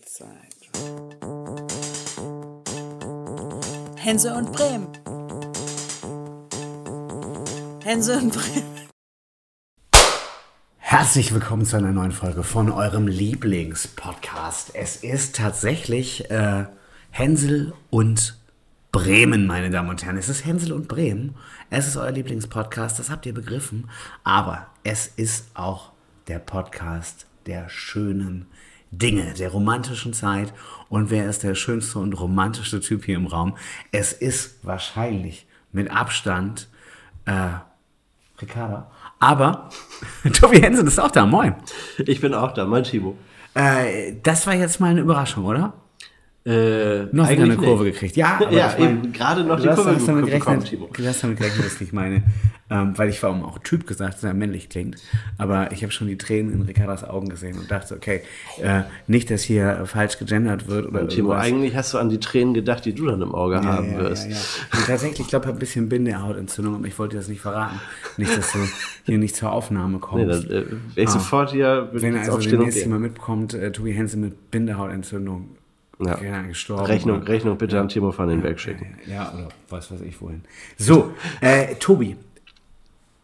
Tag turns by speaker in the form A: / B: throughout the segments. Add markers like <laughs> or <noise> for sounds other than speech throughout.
A: Zeit. Hense und Bremen. Hense und Bremen.
B: Herzlich willkommen zu einer neuen Folge von eurem Lieblingspodcast. Es ist tatsächlich äh, Hänsel und Bremen, meine Damen und Herren. Es ist Hänsel und Bremen. Es ist euer Lieblingspodcast, das habt ihr begriffen. Aber es ist auch der Podcast der schönen Dinge, der romantischen Zeit. Und wer ist der schönste und romantischste Typ hier im Raum? Es ist wahrscheinlich mit Abstand äh, Ricarda. Aber <laughs> Tobi Hensen ist auch da. Moin.
C: Ich bin auch da, mein Timo.
B: Äh, das war jetzt mal eine Überraschung, oder?
C: Äh,
B: Noch eine Kurve
C: nicht.
B: gekriegt. Ja, aber
C: Ja,
B: ich mein,
C: eben, gerade noch die Kurve
B: hast damit
C: bekommen,
B: gerechnet,
C: Timo.
B: Du hast damit gerechnet, dass ich meine, ähm, weil ich vor allem auch Typ gesagt, dass er männlich klingt. Aber ich habe schon die Tränen in Ricardas Augen gesehen und dachte, okay, äh, nicht, dass hier falsch gegendert wird oder
C: Timo,
B: irgendwas.
C: eigentlich hast du an die Tränen gedacht, die du dann im Auge
B: Ja,
C: haben
B: ja,
C: wirst.
B: Ja. Und tatsächlich, ich glaube, ich habe ein bisschen Bindehautentzündung, aber ich wollte dir das nicht verraten. Nicht, dass du hier nicht zur Aufnahme
C: Nee,
B: kommst.
C: dann äh, ich sofort hier
B: Wenn also
C: und
B: demnächst jemand mitbekommt, äh, Tobi Hense mit Bindehautentzündung,
C: Ja. Rechnung,
B: oder-
C: Rechnung bitte an Timo van den Berg schicken.
B: Ja, oder was weiß ich wohin. So, äh, Tobi,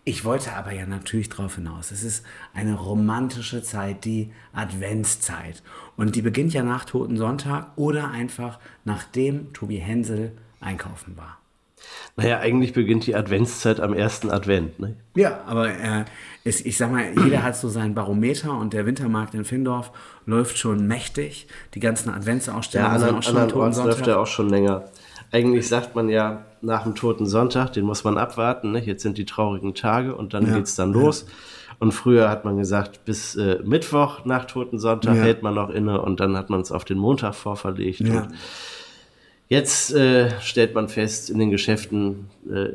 B: ich wollte aber ja natürlich drauf hinaus. Es ist eine romantische Zeit, die Adventszeit. Und die beginnt ja nach Toten Sonntag oder einfach nachdem Tobi Hensel einkaufen war.
C: Naja, eigentlich beginnt die Adventszeit am ersten Advent. Ne?
B: Ja, aber äh, es, ich sag mal, jeder hat so sein Barometer und der Wintermarkt in Findorf läuft schon mächtig. Die ganzen
C: Ja,
B: Adventsausstellungen sind
C: anderen,
B: auch schon am
C: andernorts
B: Toten
C: läuft er auch schon länger. Eigentlich sagt man ja, nach dem Toten Sonntag, den muss man abwarten. Ne? Jetzt sind die traurigen Tage und dann
B: Ja.
C: geht's dann los. Und früher hat man gesagt, bis äh, Mittwoch nach Toten Sonntag
B: Ja.
C: hält man noch inne und dann hat man es auf den Montag vorverlegt.
B: Ja.
C: Und Jetzt äh, stellt man fest, in den Geschäften, äh,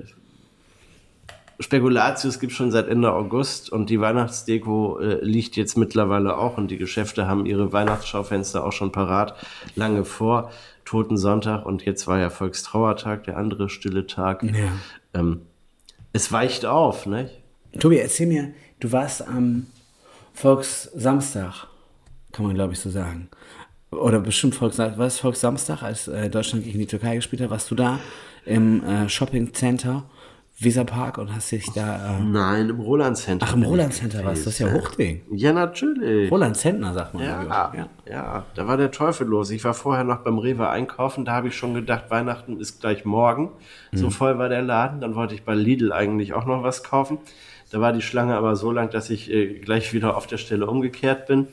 C: Spekulatius gibt schon seit Ende August und die Weihnachtsdeko äh, liegt jetzt mittlerweile auch und die Geschäfte haben ihre Weihnachtsschaufenster auch schon parat, lange vor Toten Sonntag und jetzt war ja Volkstrauertag, der andere stille Tag.
B: Ja.
C: Ähm, es weicht auf, ne?
B: Tobi, erzähl mir, du warst am Volkssamstag, kann man glaube ich so sagen. Oder bestimmt Volkssamstag, was Volkssamstag, als äh, Deutschland gegen die Türkei gespielt hat, warst du da im äh, Shopping Center, Weserpark und hast dich da. Äh,
C: Nein, im Roland Center.
B: ach, im Roland Center warst du, das ist ja. Hochding.
C: Ja, natürlich.
B: Roland Zentner, sagt man.
C: Ja,
B: ich.
C: ja, da war der Teufel los. Ich war vorher noch beim Rewe einkaufen, da habe ich schon gedacht, Weihnachten ist gleich morgen.
B: Mhm.
C: So voll war der Laden. Dann wollte ich bei Lidl eigentlich auch noch was kaufen. Da war die Schlange aber so lang, dass ich äh, gleich wieder auf der Stelle umgekehrt bin.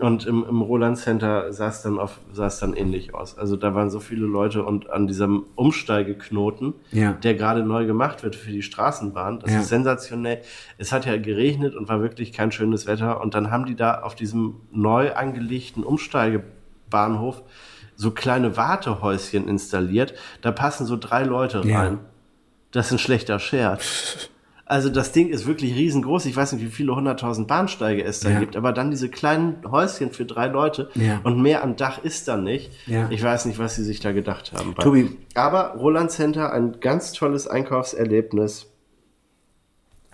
C: Und im, im Roland Center sah es dann, auf, dann ähnlich aus. Also da waren so viele Leute und an diesem Umsteigeknoten,
B: Ja.
C: der gerade neu gemacht wird für die Straßenbahn, das
B: Ja.
C: ist sensationell. Es hat ja geregnet und war wirklich kein schönes Wetter. Und dann haben die da auf diesem neu angelegten Umsteigebahnhof so kleine Wartehäuschen installiert. Da passen so drei Leute
B: Ja.
C: rein. Das ist ein schlechter Scherz. Also das Ding ist wirklich riesengroß. Ich weiß nicht, wie viele hunderttausend Bahnsteige es da
B: Ja.
C: gibt, aber dann diese kleinen Häuschen für drei Leute
B: Ja.
C: und mehr am Dach ist da nicht.
B: Ja.
C: Ich weiß nicht, was sie sich da gedacht haben.
B: Tobi.
C: Aber Roland Center, ein ganz tolles Einkaufserlebnis.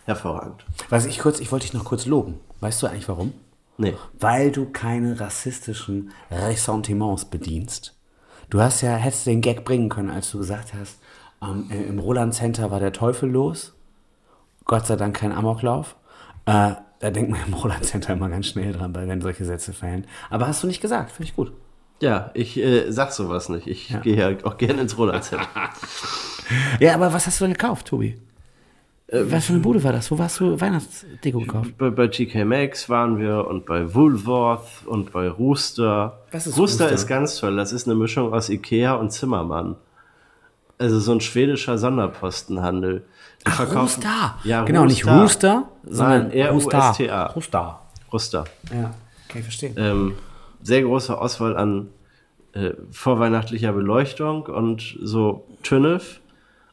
C: Hervorragend.
B: Was ich kurz, ich wollte dich noch kurz loben. Weißt du eigentlich warum?
C: Nee.
B: Weil du keine rassistischen Ressentiments bedienst. Du hast ja, hättest den Gag bringen können, als du gesagt hast, ähm, äh, im Roland Center war der Teufel los. Gott sei Dank kein Amoklauf. Äh, da denkt man im <laughs> Roland Center immer ganz schnell dran, wenn solche Sätze fallen. Aber hast du nicht gesagt, finde ich gut.
C: Ja, ich äh, sag sowas nicht. Ich gehe ja auch gerne ins Roland Center. <laughs>
B: Ja, aber was hast du denn gekauft, Tobi? was für eine Bude war das? Wo warst du Weihnachtsdeko gekauft?
C: bei, bei TK Maxx waren wir und bei Woolworth und bei Rooster.
B: Was ist
C: Rooster?
B: Rooster?
C: ist ganz toll. Das ist eine Mischung aus Ikea und Zimmermann. Also so ein schwedischer Sonderpostenhandel. Die
B: Ach, Rooster.
C: Ja,
B: genau, nicht Rooster, sondern
C: Nein, R-U-S-T-A.
B: Rooster.
C: Rooster.
B: Ja, kann ich verstehen.
C: Ähm, sehr große Auswahl an äh, vorweihnachtlicher Beleuchtung und so Tünnef.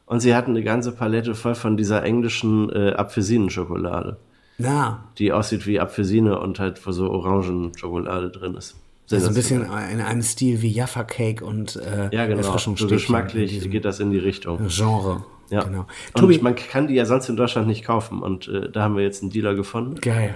C: Und sie hatten eine ganze Palette voll von dieser englischen äh, Apfelsinenschokolade,
B: Na,
C: die aussieht wie Apfelsine und halt wo so Orangenschokolade drin ist.
B: Also ein bisschen in einem Stil wie Jaffa Cake und äh,
C: Ja, genau. Geschmacklich geht das in die Richtung.
B: Genre.
C: Ja.
B: Genau.
C: Und
B: Tobi,
C: man kann die ja sonst in Deutschland nicht kaufen. Und äh, da haben wir jetzt einen Dealer gefunden.
B: geil.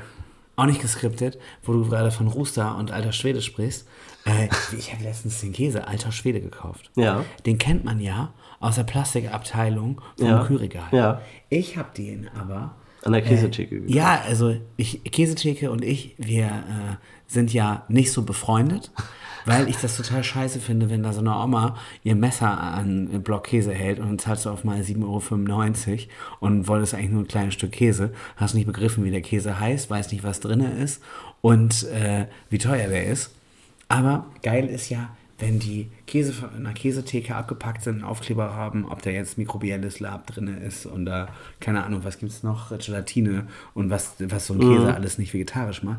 B: Auch nicht geskriptet, wo du gerade von Rooster und alter Schwede sprichst. Äh, ich habe letztens den Käse alter Schwede gekauft.
C: Ja.
B: Den kennt man ja aus der Plastikabteilung vom
C: Ja.
B: Kühlregal.
C: Ja.
B: Ich habe den aber
C: An der Käsetheke gekauft.
B: ja, also ich, Käsetheke und ich, wir äh, sind ja nicht so befreundet, weil ich das total scheiße finde, wenn da so eine Oma ihr Messer an Block Käse hält und dann zahlst du auf mal 7,95 Euro und wolltest eigentlich nur ein kleines Stück Käse, hast nicht begriffen, wie der Käse heißt, weiß nicht, was drin ist und äh, wie teuer der ist. Aber geil ist ja, wenn die Käse von einer Käsetheke abgepackt sind, einen Aufkleber haben, ob da jetzt mikrobielles Lab drin ist und da, keine Ahnung, was gibt es noch, Gelatine und was, was so ein Käse alles nicht vegetarisch macht.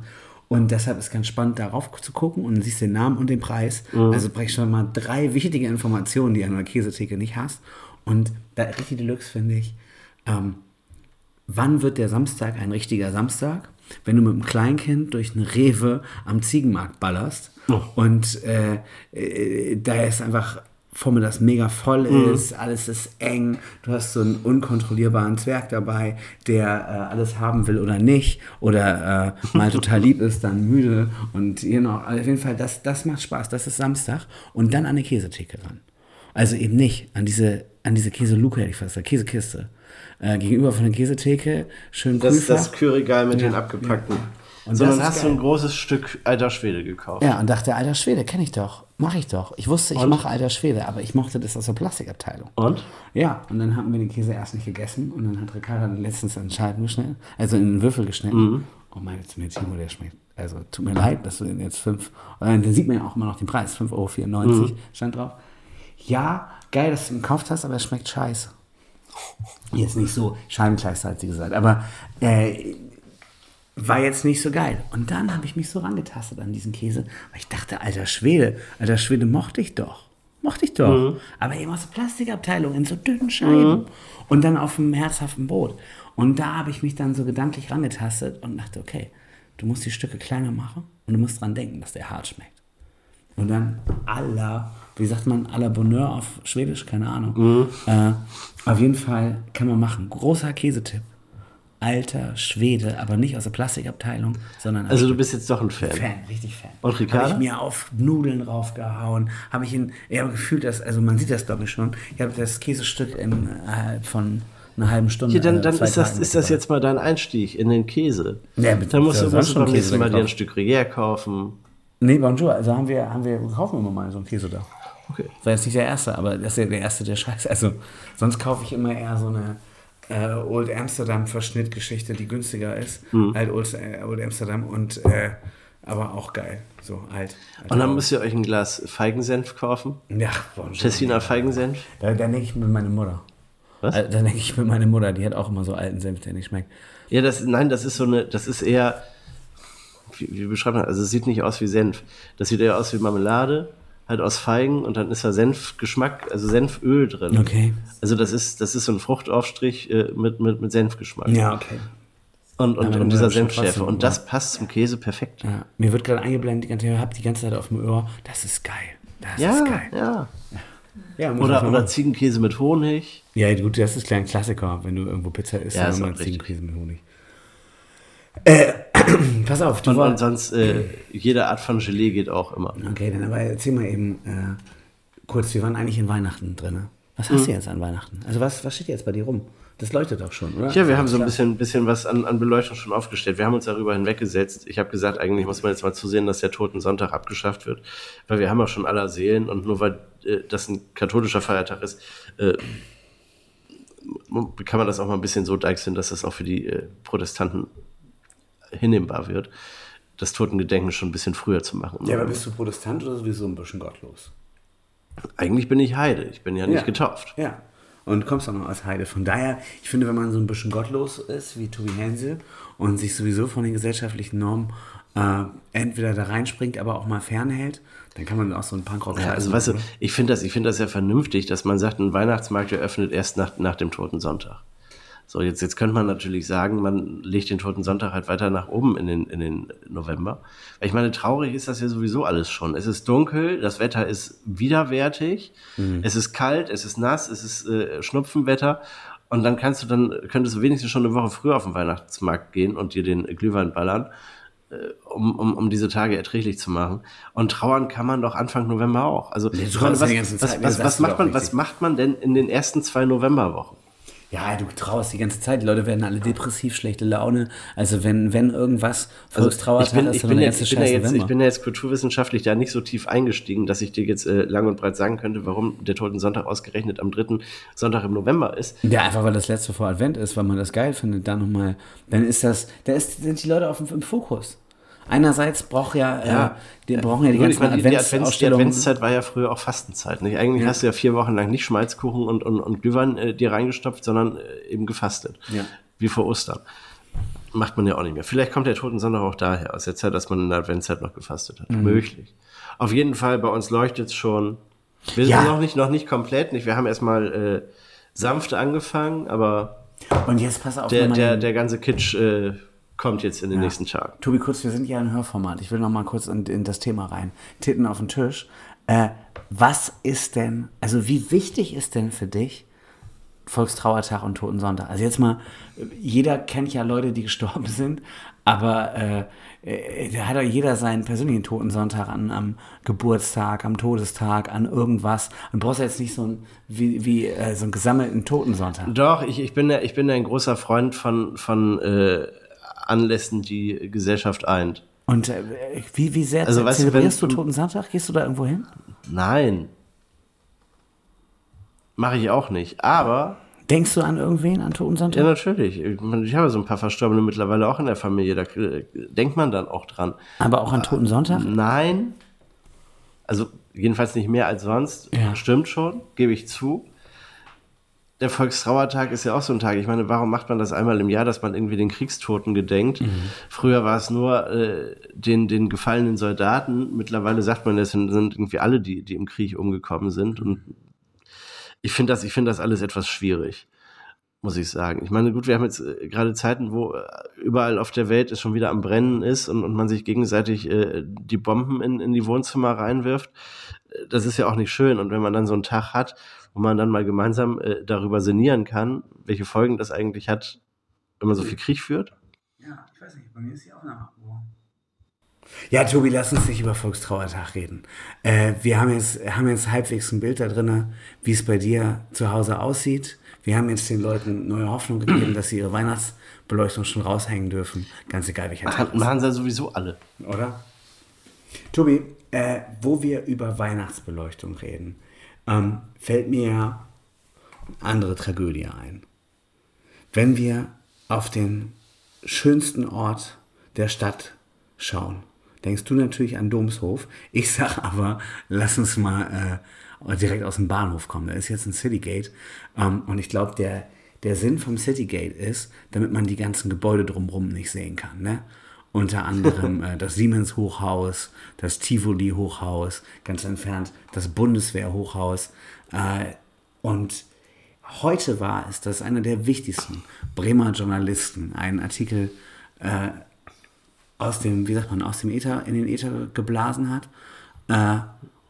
B: Und deshalb ist ganz spannend, darauf zu gucken und dann siehst den Namen und den Preis. Also brauchst schon mal drei wichtige Informationen, die du an einer Käsetheke nicht hast. Und da richtig Deluxe finde ich, ähm, wann wird der Samstag ein richtiger Samstag? Wenn du mit einem Kleinkind durch eine Rewe am Ziegenmarkt ballerst und äh, äh, da ist einfach vormittags mega voll ist, alles ist eng, du hast so einen unkontrollierbaren Zwerg dabei, der äh, alles haben will oder nicht oder äh, mal <laughs> total lieb ist, dann müde und noch, auf jeden Fall, das, das macht Spaß, das ist Samstag und dann an eine Käsetheke ran. Also eben nicht an diese, an diese Käseluke, hätte ich fast gesagt, Käsekiste. Äh, gegenüber von der Käsetheke, schön
C: Das ist
B: Kühlfach.
C: das Kühlregal mit
B: Ja,
C: den abgepackten.
B: Und
C: Sondern hast du ein großes Stück alter Schwede gekauft.
B: Ja, und dachte, alter Schwede, kenne ich doch, mache ich doch. Ich wusste, ich
C: Und?
B: mache alter Schwede, aber ich mochte das aus der Plastikabteilung.
C: Und?
B: Ja, und dann haben wir den Käse erst nicht gegessen und dann hat Ricardo den letztens in Scheiben geschnitten, also in Würfel geschnitten. Oh mein Gott, mir Timo, der schmeckt. Also tut mir leid, dass du den jetzt fünf, äh, da sieht man ja auch immer noch den Preis, 5,94 Euro stand drauf. Ja, geil, dass du ihn gekauft hast, aber es schmeckt scheiße. Jetzt nicht so Scheibenkleister, hat sie gesagt, aber äh, war jetzt nicht so geil. Und dann habe ich mich so rangetastet an diesen Käse, weil ich dachte, alter Schwede, alter Schwede mochte ich doch. Mochte ich doch. Aber eben aus der Plastikabteilung in so dünnen Scheiben. Und dann auf einem herzhaften Brot. Und da habe ich mich dann so gedanklich rangetastet und dachte, okay, du musst die Stücke kleiner machen und du musst dran denken, dass der hart schmeckt. Und dann aller, wie sagt man, la Bonheur auf Schwedisch, keine Ahnung. Äh, auf jeden Fall kann man machen. Großer Käsetipp. Alter Schwede, aber nicht aus der Plastikabteilung, sondern
C: Also du bist jetzt doch ein Fan.
B: Fan, richtig Fan.
C: Und Ricarda?
B: Habe ich mir auf Nudeln raufgehauen, habe ich in, ich habe gefühlt, dass, also man sieht das glaube ich schon, ich habe das Käsestück innerhalb von einer halben Stunde.
C: Hier, dann
B: äh,
C: dann ist, das, ist das jetzt mal dein Einstieg in den Käse.
B: Ja, mit-
C: dann musst
B: ja,
C: du, musst du beim nächsten Mal dir ein. Stück Gruyère kaufen.
B: Nee, Bonjour, also haben wir, haben wir, wir kaufen immer mal so einen Käse da.
C: Okay.
B: Das war jetzt nicht der erste, aber das ist ja der erste, der scheiße. Also, sonst kaufe ich immer eher so eine äh, Old Amsterdam Verschnittgeschichte, die günstiger ist.
C: Mhm.
B: Halt Old, äh, Old Amsterdam und äh, aber auch geil. So alt.
C: Und dann müsst ihr euch ein Glas Feigensenf kaufen.
B: Ja, Bonjour.
C: Tessiner Feigensenf.
B: Da, da denke ich mit meiner Mutter.
C: Was?
B: Da denke ich mit meiner Mutter, die hat auch immer so alten Senf, der nicht schmeckt.
C: Ja, das, nein, das ist so eine, das ist eher, wie, wie beschreibt man, das? also es sieht nicht aus wie Senf. Das sieht eher aus wie Marmelade, halt aus Feigen und dann ist da Senfgeschmack, also Senföl drin.
B: Okay.
C: Also das ist, das ist so ein Fruchtaufstrich äh, mit, mit, mit Senfgeschmack.
B: Ja, okay.
C: Und, und, und dieser Senfschärfe. Und das passt zum Käse perfekt.
B: Ja, mir wird gerade eingeblendet, die ganze Zeit, hab die ganze Zeit auf dem Ohr. Das ist geil. Das
C: Ja,
B: ist geil.
C: ja.
B: Ja,
C: Oder, oder. Ziegenkäse mit Honig.
B: Ja, gut, das ist ein Klassiker, wenn du irgendwo Pizza isst,
C: Ja,
B: dann. Ziegenkäse mit Honig. Äh, pass auf, du
C: Und, und sonst äh, jede Art von Gelee geht auch immer.
B: Okay, dann aber erzähl mal eben äh, kurz, wir waren eigentlich in Weihnachten drin. Was hast du
C: Mhm.
B: jetzt an Weihnachten? Also was, was steht jetzt bei dir rum? Das leuchtet doch schon, oder?
C: Ja, wir haben so ein bisschen, bisschen was an, an Beleuchtung schon aufgestellt. Wir haben uns darüber hinweggesetzt. Ich habe gesagt, eigentlich muss man jetzt mal zusehen, dass der Toten Sonntag abgeschafft wird, weil wir haben ja schon aller Seelen und nur weil äh, das ein katholischer Feiertag ist, äh, kann man das auch mal ein bisschen so deichseln, dass das auch für die äh, Protestanten hinnehmbar wird, das Totengedenken schon ein bisschen früher zu machen.
B: Ja, aber bist du Protestant oder sowieso ein bisschen gottlos?
C: Eigentlich bin ich Heide, ich bin ja nicht
B: Ja.
C: getauft.
B: Ja. Und kommst auch noch aus Heide. Von daher, ich finde, wenn man so ein bisschen gottlos ist, wie Tobi Hensel, und sich sowieso von den gesellschaftlichen Normen äh, entweder da reinspringt, aber auch mal fernhält, dann kann man auch so einen Punkrock
C: Ja, also weißt du, ich finde das, ich finde das ja vernünftig, dass man sagt, ein Weihnachtsmarkt eröffnet erst nach, nach dem Toten Sonntag. So, jetzt, jetzt könnte man natürlich sagen, man legt den Toten Sonntag halt weiter nach oben in den, in den November. Weil ich meine, traurig ist das ja sowieso alles schon. Es ist dunkel, das Wetter ist widerwärtig, es ist kalt, es ist nass, es ist äh, Schnupfenwetter. Und dann kannst du dann, könntest du wenigstens schon eine Woche früher auf den Weihnachtsmarkt gehen und dir den Glühwein ballern um, um, um diese Tage erträglich zu machen. Und trauern kann man doch Anfang November auch. Also meine, was, macht man, was macht man denn in den ersten zwei Novemberwochen?
B: Ja, du trauerst die ganze Zeit. Die Leute werden alle depressiv, schlechte Laune. Also wenn, wenn irgendwas Volkstrauertag
C: Also ich bin,
B: ist,
C: ich bin,
B: der
C: jetzt, ich, bin ja jetzt, ich bin ja jetzt kulturwissenschaftlich da nicht so tief eingestiegen, dass ich dir jetzt äh, lang und breit sagen könnte, warum der Toten Sonntag ausgerechnet am dritten Sonntag im November ist.
B: Ja, einfach weil das letzte vor Advent ist, weil man das geil findet, dann nochmal, dann ist das, da ist, sind die Leute auf dem, im Fokus. Einerseits braucht ja,
C: Ja.
B: äh, die brauchen ja die ganzen
C: meine, die, die, Advents, die. Adventszeit war ja früher auch Fastenzeit. Nicht? Eigentlich
B: Ja.
C: hast du ja vier Wochen lang nicht Schmalzkuchen und, und, und Glühwein äh, dir reingestopft, sondern äh, eben gefastet.
B: Ja.
C: Wie vor Ostern. Macht man ja auch nicht mehr. Vielleicht kommt der Toten Sonntag auch daher, aus der Zeit, dass man in der Adventszeit noch gefastet hat.
B: Mhm.
C: Möglich. Auf jeden Fall, bei uns leuchtet es schon. Wir
B: Ja.
C: sind noch nicht, noch nicht komplett. Nicht? Wir haben erstmal äh, sanft angefangen, aber
B: Und jetzt pass auf,
C: der, der, der ganze Kitsch äh, kommt jetzt in den nächsten Tagen.
B: Tobi, kurz, wir sind ja ein Hörformat. Ich will noch mal kurz in, in das Thema rein. Titten auf den Tisch. Äh, was ist denn, also wie wichtig ist denn für dich Volkstrauertag und Totensonntag? Also jetzt mal, jeder kennt ja Leute, die <laughs> gestorben sind, aber äh, äh, da hat ja jeder seinen persönlichen Totensonntag an, am Geburtstag, am Todestag, an irgendwas. Und brauchst ja jetzt nicht so ein, wie, wie äh, so einen gesammelten Totensonntag.
C: Doch, ich, ich bin ja, ich bin ja ein großer Freund von, von äh, Anlässen, die Gesellschaft eint.
B: Und äh, wie, wie sehr
C: Also, weißt
B: zelebrierst
C: wenn-
B: du Totensonntag? Gehst du da irgendwo hin?
C: Nein. Mache ich auch nicht. Aber,
B: Denkst du an irgendwen, an Totensonntag?
C: ja, natürlich. Ich, ich habe so ein paar Verstorbene mittlerweile auch in der Familie. Da äh, denkt man dann auch dran.
B: Aber auch an Totensonntag?
C: Nein. Also, jedenfalls nicht mehr als sonst.
B: Ja.
C: Stimmt schon, gebe ich zu. Der Volkstrauertag ist ja auch so ein Tag. Ich meine, warum macht man das einmal im Jahr, dass man irgendwie den Kriegstoten gedenkt?
B: Mhm.
C: Früher war es nur äh, den, den gefallenen Soldaten. Mittlerweile sagt man, das sind, sind irgendwie alle, die, die im Krieg umgekommen sind. Und ich finde das, ich finde das alles etwas schwierig, muss ich sagen. Ich meine, gut, wir haben jetzt äh, gerade Zeiten, wo äh, überall auf der Welt es schon wieder am Brennen ist und, und man sich gegenseitig äh, die Bomben in, in die Wohnzimmer reinwirft. Äh, Das ist ja auch nicht schön. Und wenn man dann so einen Tag hat, wo man dann mal gemeinsam äh, darüber sinnieren kann, welche Folgen das eigentlich hat, wenn man so viel Krieg führt.
B: Ja, ich weiß nicht, bei mir ist die Aufnahme Ja, Tobi, lass uns nicht über Volkstrauertag reden. Äh, wir haben jetzt, haben jetzt halbwegs ein Bild da drin, wie es bei dir zu Hause aussieht. Wir haben jetzt den Leuten neue Hoffnung gegeben, dass sie ihre Weihnachtsbeleuchtung schon raushängen dürfen. Ganz egal, welcher Tag
C: Machen, machen sie ja sowieso alle.
B: oder? Tobi, äh, wo wir über Weihnachtsbeleuchtung reden, ähm, fällt mir eine andere Tragödie ein. Wenn wir auf den schönsten Ort der Stadt schauen, denkst du natürlich an Domshof. Ich sag aber, lass uns mal äh, direkt aus dem Bahnhof kommen. Da ist jetzt ein Citygate. Ähm, und ich glaube, der, der Sinn vom Citygate ist, damit man die ganzen Gebäude drumherum nicht sehen kann. Ne? Unter anderem äh, das Siemens Hochhaus, das Tivoli Hochhaus, ganz entfernt das Bundeswehr Hochhaus. Äh, und heute war es, dass einer der wichtigsten Bremer Journalisten einen Artikel äh, aus dem, wie sagt man, aus dem Äther, in den Äther geblasen hat. Äh,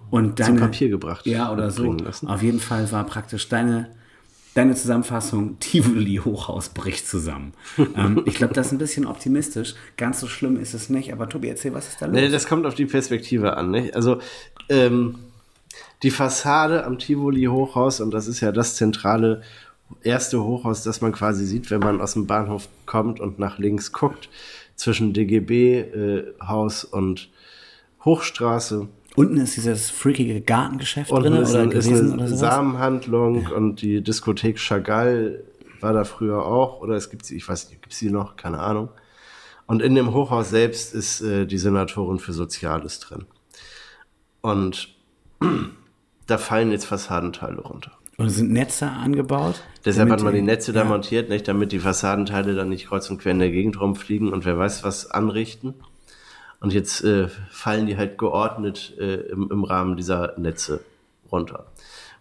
B: und deine,
C: Papier gebracht
B: Ja, oder so. Auf jeden Fall war praktisch deine, deine Zusammenfassung, <laughs> Tivoli Hochhaus bricht zusammen. ähm, ich glaube, das ist ein bisschen optimistisch. Ganz so schlimm ist es nicht. Aber Tobi, erzähl, was ist da los?
C: Nee, das kommt auf die Perspektive an. Nicht? Also ähm, die Fassade am Tivoli Hochhaus, und das ist ja das zentrale erste Hochhaus, das man quasi sieht, wenn man aus dem Bahnhof kommt und nach links guckt, zwischen DGB-Haus und Hochstraße.
B: Unten ist dieses freakige Gartengeschäft
C: Und
B: drin oder gewesen
C: eine
B: oder sowas.
C: Samenhandlung und die Diskothek Chagall war da früher auch. Oder es gibt sie, ich weiß nicht, gibt es sie noch? Keine Ahnung. Und in dem Hochhaus selbst ist äh, die Senatorin für Soziales drin. Und <clears throat> da fallen jetzt Fassadenteile runter.
B: Und es sind Netze angebaut.
C: Deshalb hat man die Netze da
B: ja.
C: montiert, nicht, damit die Fassadenteile dann nicht kreuz und quer in der Gegend rumfliegen und wer weiß was anrichten. Und jetzt äh, fallen die halt geordnet äh, im, im Rahmen dieser Netze runter.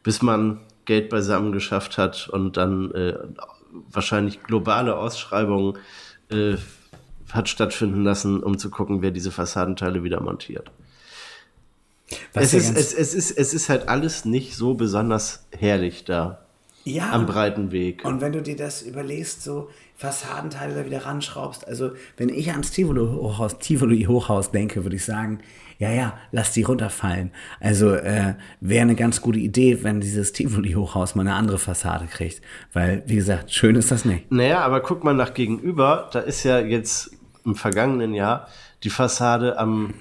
C: Bis man Geld beisammen geschafft hat und dann äh, wahrscheinlich globale Ausschreibungen äh, hat stattfinden lassen, um zu gucken, wer diese Fassadenteile wieder montiert. Es
B: ja
C: ist, es, es, ist, es ist halt alles nicht so besonders herrlich da.
B: Ja.
C: am breiten Weg.
B: Und wenn du dir das überlegst, so Fassadenteile da wieder ranschraubst, also wenn ich ans Tivoli Hochhaus, Tivoli Hochhaus denke, würde ich sagen, ja, ja, lass die runterfallen. Also äh, wäre eine ganz gute Idee, wenn dieses Tivoli Hochhaus mal eine andere Fassade kriegt. Weil, wie gesagt, schön ist das nicht.
C: Naja, aber guck mal nach gegenüber, da ist ja jetzt im vergangenen Jahr die Fassade am,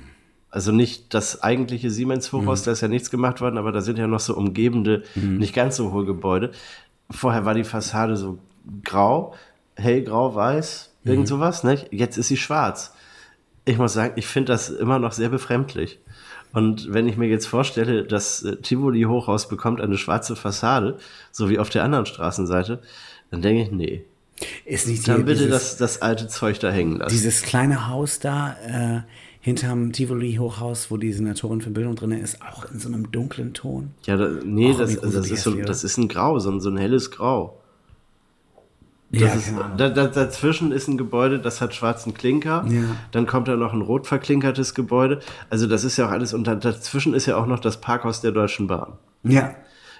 C: also nicht das eigentliche Siemens Hochhaus, da ist ja nichts gemacht worden, aber da sind ja noch so umgebende, nicht ganz so hohe Gebäude. Vorher war die Fassade so grau, hellgrau, weiß, irgend sowas, nicht? Jetzt ist sie schwarz. Ich muss sagen, ich finde das immer noch sehr befremdlich. Und wenn ich mir jetzt vorstelle, das äh, Tivoli Hochhaus bekommt eine schwarze Fassade, so wie auf der anderen Straßenseite, dann denke ich, nee,
B: Ist nicht
C: dann bitte
B: dieses,
C: das, das alte Zeug da hängen lassen.
B: dieses kleine Haus da äh, hinterm Tivoli Hochhaus, wo die Senatorin für Bildung drin ist, auch in so einem dunklen Ton.
C: Ja, da, nee, das, also das,
B: gruselig
C: ist so, das ist ein Grau, so ein, so ein helles Grau. Das
B: ja,
C: ist,
B: Ahnung.
C: da, da, dazwischen ist ein Gebäude, das hat schwarzen Klinker.
B: Ja.
C: Dann kommt da noch ein rot verklinkertes Gebäude. Also das ist ja auch alles. Und da, dazwischen ist ja auch noch das Parkhaus der Deutschen Bahn.
B: ja.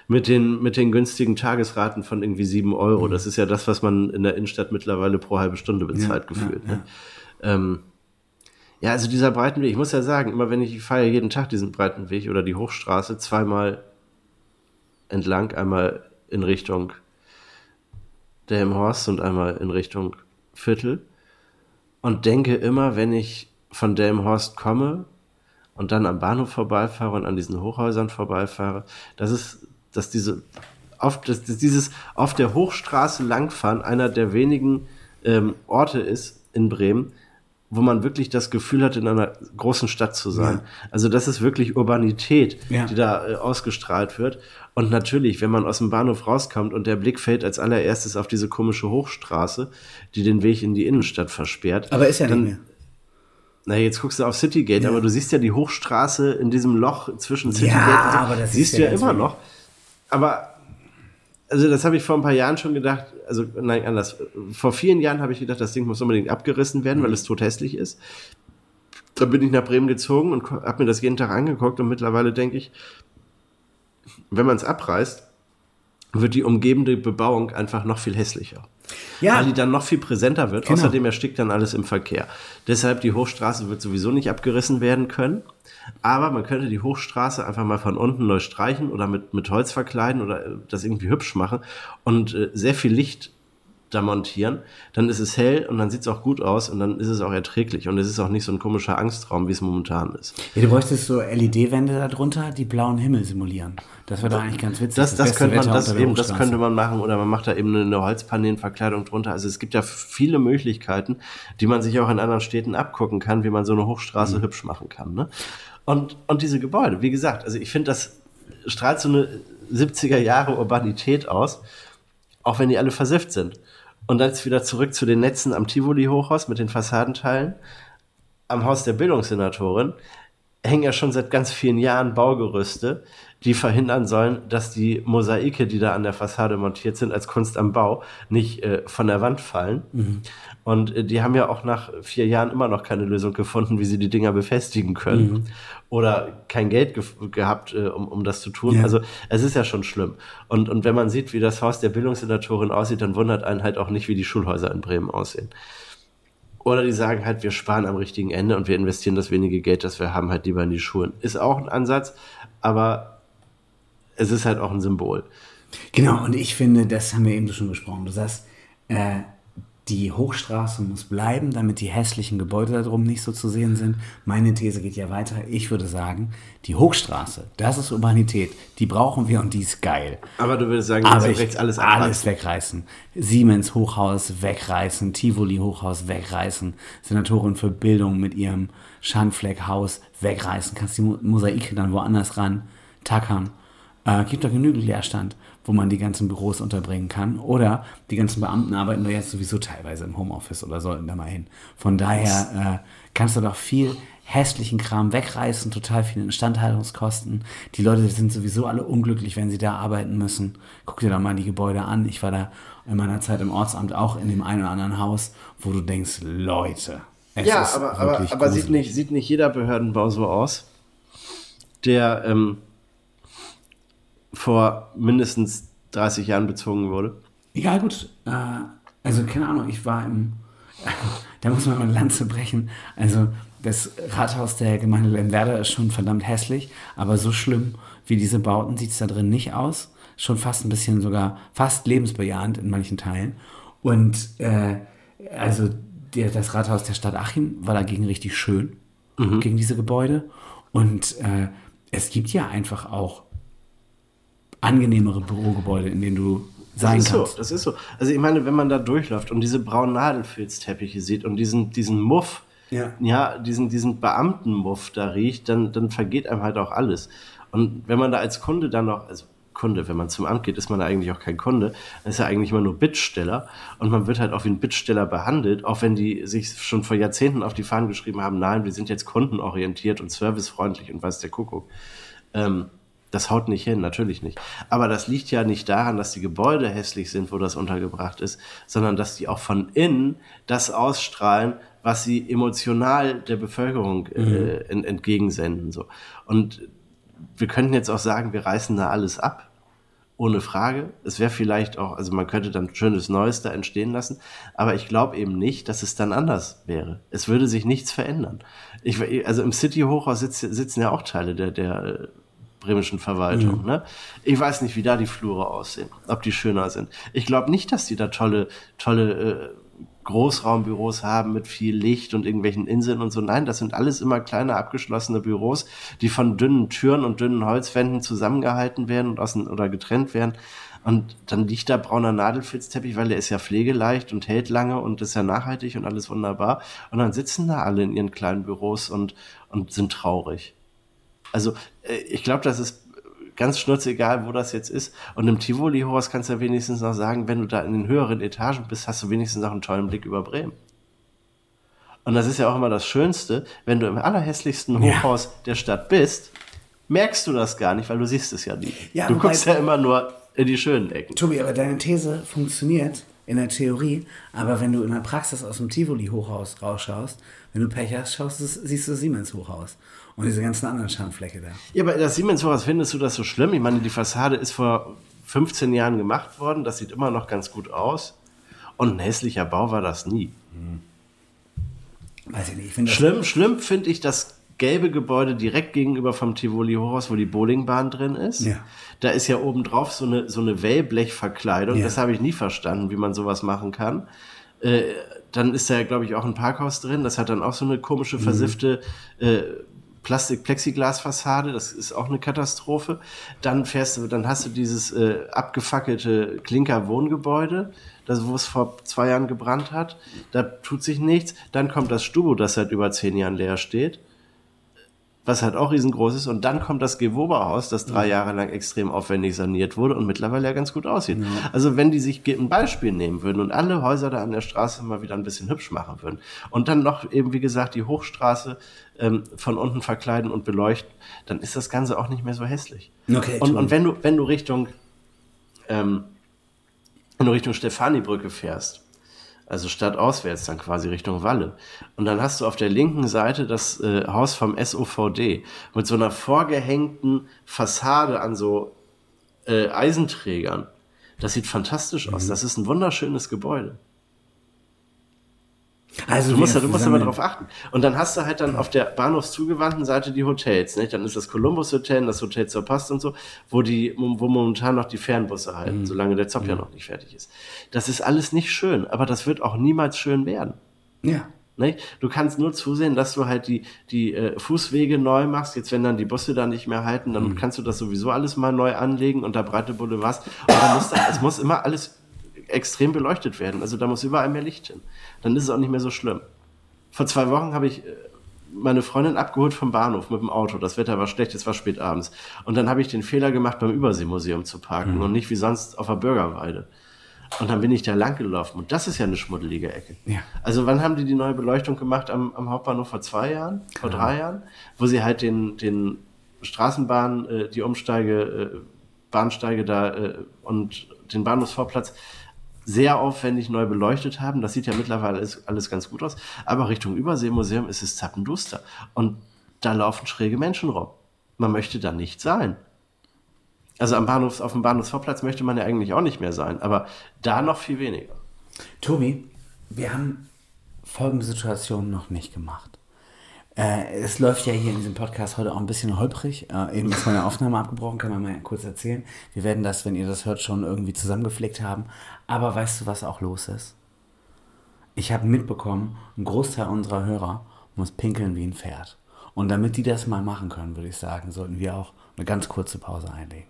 C: Mit den, mit den günstigen Tagesraten von irgendwie sieben Euro. Das ist ja das, was man in der Innenstadt mittlerweile pro halbe Stunde bezahlt,
B: Mhm. Ja,
C: gefühlt.
B: ja,
C: ne? Ähm, ja, also dieser Breitenweg, ich muss ja sagen, immer wenn ich, ich fahre jeden Tag diesen Breitenweg oder die Hochstraße zweimal entlang, einmal in Richtung Delmenhorst und einmal in Richtung Viertel. Und denke immer, wenn ich von Delmenhorst komme und dann am Bahnhof vorbeifahre und an diesen Hochhäusern vorbeifahre, dass es, dass diese auf, dass, dieses auf der Hochstraße langfahren einer der wenigen ähm, Orte ist in Bremen, wo man wirklich das Gefühl hat, in einer großen Stadt zu sein. Also das ist wirklich Urbanität,
B: Ja.
C: die da äh, ausgestrahlt wird. Und natürlich, wenn man aus dem Bahnhof rauskommt und der Blick fällt als allererstes auf diese komische Hochstraße, die den Weg in die Innenstadt versperrt.
B: Aber ist ja
C: dann,
B: nicht mehr.
C: na, jetzt guckst du auf Citygate, aber du siehst ja die Hochstraße in diesem Loch zwischen Citygate
B: Ja,
C: und so.
B: aber das
C: siehst du
B: ja
C: ja immer noch. Aber also das habe ich vor ein paar Jahren schon gedacht, also nein, anders. Vor vielen Jahren habe ich gedacht, das Ding muss unbedingt abgerissen werden,
B: Mhm.
C: weil es tothässlich ist. Dann bin ich nach Bremen gezogen und habe mir das jeden Tag angeguckt und mittlerweile denke ich, wenn man es abreißt, wird die umgebende Bebauung einfach noch viel hässlicher.
B: Ja.
C: Weil die dann noch viel präsenter wird.
B: Genau.
C: Außerdem erstickt dann alles im Verkehr. Deshalb die Hochstraße wird sowieso nicht abgerissen werden können. Aber man könnte die Hochstraße einfach mal von unten neu streichen oder mit, mit Holz verkleiden oder äh, das irgendwie hübsch machen und äh, sehr viel Licht da montieren, dann ist es hell und dann sieht es auch gut aus und dann ist es auch erträglich und es ist auch nicht so ein komischer Angstraum, wie es momentan ist.
B: Ja, du bräuchtest so LED-Wände darunter, die blauen Himmel simulieren. Das wäre doch eigentlich ganz witzig.
C: Das, das,
B: beste
C: könnte man, das, eben, das könnte man machen oder man macht da eben eine Holzpanelenverkleidung drunter. Also es gibt ja viele Möglichkeiten, die man sich auch in anderen Städten abgucken kann, wie man so eine Hochstraße
B: Mhm.
C: hübsch machen kann. Ne? Und, und diese Gebäude, wie gesagt, also ich finde, das strahlt so eine 70er Jahre Urbanität aus, auch wenn die alle versifft sind. Und dann wieder zurück zu den Netzen am Tivoli-Hochhaus mit den Fassadenteilen. Am Haus der Bildungssenatorin hängen ja schon seit ganz vielen Jahren Baugerüste, die verhindern sollen, dass die Mosaike, die da an der Fassade montiert sind, als Kunst am Bau, nicht äh, von der Wand fallen. Und äh, die haben ja auch nach vier Jahren immer noch keine Lösung gefunden, wie sie die Dinger befestigen können. Oder kein Geld gef- gehabt, äh, um, um das zu tun.
B: Ja.
C: Also es ist ja schon schlimm. Und, und wenn man sieht, wie das Haus der Bildungssenatorin aussieht, dann wundert einen halt auch nicht, wie die Schulhäuser in Bremen aussehen. Oder die sagen halt, wir sparen am richtigen Ende und wir investieren das wenige Geld, das wir haben, halt lieber in die Schulen. Ist auch ein Ansatz, aber es ist halt auch ein Symbol.
B: Genau, und ich finde, das haben wir eben schon besprochen. Du sagst, äh, die Hochstraße muss bleiben, damit die hässlichen Gebäude da drum nicht so zu sehen sind. Meine These geht ja weiter. Ich würde sagen, die Hochstraße, das ist Urbanität. Die brauchen wir und die ist geil.
C: Aber du würdest sagen,
B: Aber
C: rechts alles
B: alles
C: abreißen.
B: wegreißen. Siemens Hochhaus wegreißen, Tivoli Hochhaus wegreißen, Senatorin für Bildung mit ihrem Schandfleckhaus wegreißen. Kannst die Mo Mosaike dann woanders ran tackern. Äh, gibt doch genügend Leerstand, wo man die ganzen Büros unterbringen kann. Oder die ganzen Beamten arbeiten doch jetzt sowieso teilweise im Homeoffice oder sollten da mal hin. Von daher äh, kannst du doch viel hässlichen Kram wegreißen, total viele Instandhaltungskosten. Die Leute sind sowieso alle unglücklich, wenn sie da arbeiten müssen. Guck dir doch mal die Gebäude an. Ich war da in meiner Zeit im Ortsamt auch in dem einen oder anderen Haus, wo du denkst, Leute, es
C: Ja,
B: ist
C: aber, aber, aber sieht, nicht, sieht nicht jeder Behördenbau so aus, der ähm, vor mindestens 30 Jahren bezogen wurde.
B: Ja, gut. Äh, also, keine Ahnung, ich war im. <laughs> da muss man mal eine Lanze brechen. Also, das Rathaus der Gemeinde Lemwerder ist schon verdammt hässlich, aber so schlimm wie diese Bauten sieht es da drin nicht aus. Schon fast ein bisschen sogar, fast lebensbejahend in manchen Teilen. Und äh, also der, das Rathaus der Stadt Achim war dagegen richtig schön, mhm. gegen diese Gebäude. Und äh, es gibt ja einfach auch angenehmere Bürogebäude, in denen du sein
C: das ist
B: kannst.
C: So, das ist so. Also ich meine, wenn man da durchläuft und diese braunen Nadelfilzteppiche sieht und diesen, diesen Muff, ja. ja, diesen, diesen Beamtenmuff da riecht, dann, dann vergeht einem halt auch alles. Und wenn man da als Kunde dann noch, also Kunde, wenn man zum Amt geht, ist man da eigentlich auch kein Kunde, dann ist ja eigentlich immer nur Bittsteller und man wird halt auch wie ein Bittsteller behandelt, auch wenn die sich schon vor Jahrzehnten auf die Fahnen geschrieben haben, nein, wir sind jetzt kundenorientiert und servicefreundlich und weiß der Kuckuck. Ähm, das haut nicht hin, natürlich nicht. Aber das liegt ja nicht daran, dass die Gebäude hässlich sind, wo das untergebracht ist, sondern dass die auch von innen das ausstrahlen, was sie emotional der Bevölkerung äh, mhm. entgegensenden. So. Und wir könnten jetzt auch sagen, wir reißen da alles ab. Ohne Frage. Es wäre vielleicht auch, also man könnte dann schönes Neues da entstehen lassen, aber ich glaube eben nicht, dass es dann anders wäre. Es würde sich nichts verändern. Ich, also im City-Hochhaus sitzen, sitzen ja auch Teile der, der äh, bremischen Verwaltung. Mhm. Ne? Ich weiß nicht, wie da die Flure aussehen, ob die schöner sind. Ich glaube nicht, dass die da tolle, tolle äh, Großraumbüros haben mit viel Licht und irgendwelchen Inseln und so. Nein, das sind alles immer kleine abgeschlossene Büros, die von dünnen Türen und dünnen Holzwänden zusammengehalten werden und außen oder getrennt werden. Und dann liegt da brauner Nadelfilzteppich, weil der ist ja pflegeleicht und hält lange und ist ja nachhaltig und alles wunderbar. Und dann sitzen da alle in ihren kleinen Büros und, und sind traurig. Also äh, ich glaube, das ist ganz schnurzegal, wo das jetzt ist. Und im Tivoli-Horst kannst du ja wenigstens noch sagen, wenn du da in den höheren Etagen bist, hast du wenigstens noch einen tollen Blick über Bremen. Und das ist ja auch immer das Schönste, wenn du im allerhässlichsten Hochhaus ja. der Stadt bist, merkst du das gar nicht, weil du siehst es ja nie. Ja, du guckst ja immer nur in die schönen Ecken.
B: Tobi, aber deine These funktioniert in der Theorie, aber wenn du in der Praxis aus dem Tivoli-Hochhaus rausschaust, wenn du Pech hast, schaust, siehst du das Siemens-Hochhaus und diese ganzen anderen Schandflecke da.
C: Ja, aber das Siemens-Hochhaus, findest du das so schlimm? Ich meine, die Fassade ist vor 15 Jahren gemacht worden, das sieht immer noch ganz gut aus und ein hässlicher Bau war das nie. Hm. Weiß ich nicht. Ich schlimm, schlimm finde ich das gelbe Gebäude direkt gegenüber vom Tivoli Hochhaus, wo die Bowlingbahn drin ist. Ja. Da ist ja oben drauf so eine, so eine Wellblechverkleidung. Ja. Das habe ich nie verstanden, wie man sowas machen kann. Äh, dann ist da, glaube ich, auch ein Parkhaus drin. Das hat dann auch so eine komische, mhm. versiffte äh, Plastik-Plexiglas-Fassade. Das ist auch eine Katastrophe. Dann fährst du, dann hast du dieses äh, abgefackelte Klinker-Wohngebäude, das, wo es vor zwei Jahren gebrannt hat. Da tut sich nichts. Dann kommt das Stubo, das seit über zehn Jahren leer steht was halt auch riesengroß ist. Und dann kommt das Gewoberhaus, das drei Jahre lang extrem aufwendig saniert wurde und mittlerweile ja ganz gut aussieht. Ja. Also wenn die sich ein Beispiel nehmen würden und alle Häuser da an der Straße mal wieder ein bisschen hübsch machen würden und dann noch eben, wie gesagt, die Hochstraße ähm, von unten verkleiden und beleuchten, dann ist das Ganze auch nicht mehr so hässlich. Okay, und, und wenn du, wenn du Richtung, ähm, wenn du Richtung Stefanibrücke fährst, also stadtauswärts dann quasi Richtung Walle. Und dann hast du auf der linken Seite das äh, Haus vom SOVD mit so einer vorgehängten Fassade an so äh, Eisenträgern. Das sieht fantastisch mhm. aus. Das ist ein wunderschönes Gebäude. Also du musst, ja, du musst aber darauf achten. Und dann hast du halt dann auf der bahnhofszugewandten Seite die Hotels. Nicht? Dann ist das Columbus Hotel, das Hotel zur Post und so, wo die, wo momentan noch die Fernbusse halten, mhm. solange der Zopf mhm. ja noch nicht fertig ist. Das ist alles nicht schön, aber das wird auch niemals schön werden. Ja. Nicht? Du kannst nur zusehen, dass du halt die, die äh, Fußwege neu machst. Jetzt, wenn dann die Busse da nicht mehr halten, dann mhm. kannst du das sowieso alles mal neu anlegen und da breite Boulevards. Und dann muss da, es muss immer alles extrem beleuchtet werden. Also da muss überall mehr Licht hin. Dann ist es auch nicht mehr so schlimm. Vor zwei Wochen habe ich äh, meine Freundin abgeholt vom Bahnhof mit dem Auto. Das Wetter war schlecht, es war spät abends. Und dann habe ich den Fehler gemacht, beim Überseemuseum zu parken mhm. und nicht wie sonst auf der Bürgerweide. Und dann bin ich da lang gelaufen. Und das ist ja eine schmuddelige Ecke. Ja. Also wann haben die die neue Beleuchtung gemacht am, am Hauptbahnhof? Vor zwei Jahren? Vor ja. drei Jahren? Wo sie halt den, den Straßenbahn, äh, die Umsteige, äh, Bahnsteige da äh, und den Bahnhofsvorplatz sehr aufwendig neu beleuchtet haben. Das sieht ja mittlerweile alles, alles ganz gut aus. Aber Richtung Überseemuseum ist es zappenduster. Und da laufen schräge Menschen rum. Man möchte da nicht sein. Also am Bahnhof, auf dem Bahnhofsvorplatz möchte man ja eigentlich auch nicht mehr sein, aber da noch viel weniger.
B: Tobi, wir haben folgende Situation noch nicht gemacht. Äh, es läuft ja hier in diesem Podcast heute auch ein bisschen holprig. Äh, eben ist meine Aufnahme abgebrochen, kann man mal kurz erzählen. Wir werden das, wenn ihr das hört, schon irgendwie zusammengepflegt haben. Aber weißt du, was auch los ist? Ich habe mitbekommen, ein Großteil unserer Hörer muss pinkeln wie ein Pferd. Und damit die das mal machen können, würde ich sagen, sollten wir auch eine ganz kurze Pause einlegen.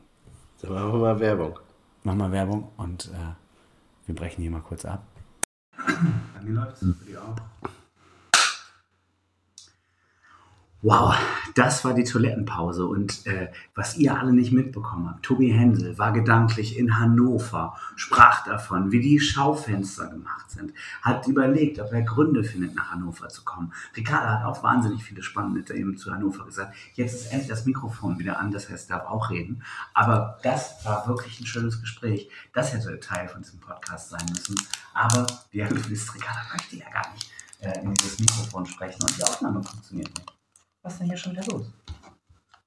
C: Dann machen wir mal Werbung.
B: Machen wir Werbung und äh, wir brechen hier mal kurz ab. Mir läuft es für die auch. Wow, das war die Toilettenpause und äh, was ihr alle nicht mitbekommen habt, Tobi Hensel war gedanklich in Hannover, sprach davon, wie die Schaufenster gemacht sind, hat überlegt, ob er Gründe findet, nach Hannover zu kommen. Ricardo hat auch wahnsinnig viele spannende eben zu Hannover gesagt. Jetzt ist endlich das Mikrofon wieder an, das heißt, darf auch reden. Aber das war wirklich ein schönes Gespräch. Das hätte Teil von diesem Podcast sein müssen. Aber wie ihr wisst, Ricardo möchte ja gar nicht äh, in dieses Mikrofon sprechen und die Aufnahme funktioniert nicht. Was ist denn hier schon wieder los?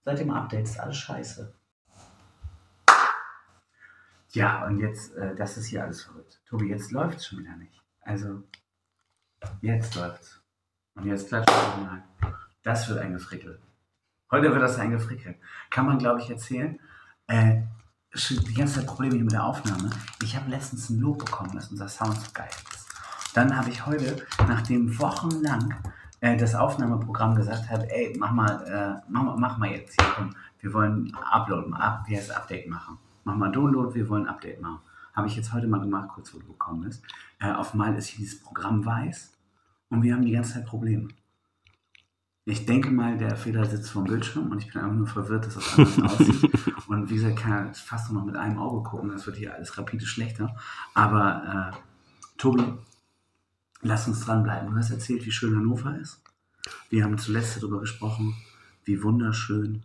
B: Seit dem Update ist alles scheiße. Ja, und jetzt, äh, das ist hier alles verrückt. Tobi, jetzt läuft es schon wieder nicht. Also, jetzt läuft's. Und jetzt klatscht es mal. Das wird ein Gefrickel. Heute wird das ein Gefrickel. Kann man, glaube ich, erzählen. Äh, die ganze Zeit Probleme mit der Aufnahme. Ich habe letztens ein Lob bekommen, dass unser Sound so geil ist. Dann habe ich heute, nachdem wochenlang äh, das Aufnahmeprogramm gesagt hat, ey, mach mal, äh, mach, mach mal jetzt hier, komm, wir wollen Upload, up, wie heißt Update machen. Mach mal Download, wir wollen Update machen. Habe ich jetzt heute mal gemacht, kurz wo du gekommen bist. Äh, auf einmal ist hier dieses Programm weiß und wir haben die ganze Zeit Probleme. Ich denke mal, der Fehler sitzt vom Bildschirm und ich bin einfach nur verwirrt, dass das anders <laughs> aussieht. Und wie gesagt, kann ich fast nur noch mit einem Auge gucken, das wird hier alles rapide schlechter. Aber äh, Tobi, lass uns dranbleiben. Du hast erzählt, wie schön Hannover ist. Wir haben zuletzt darüber gesprochen, wie wunderschön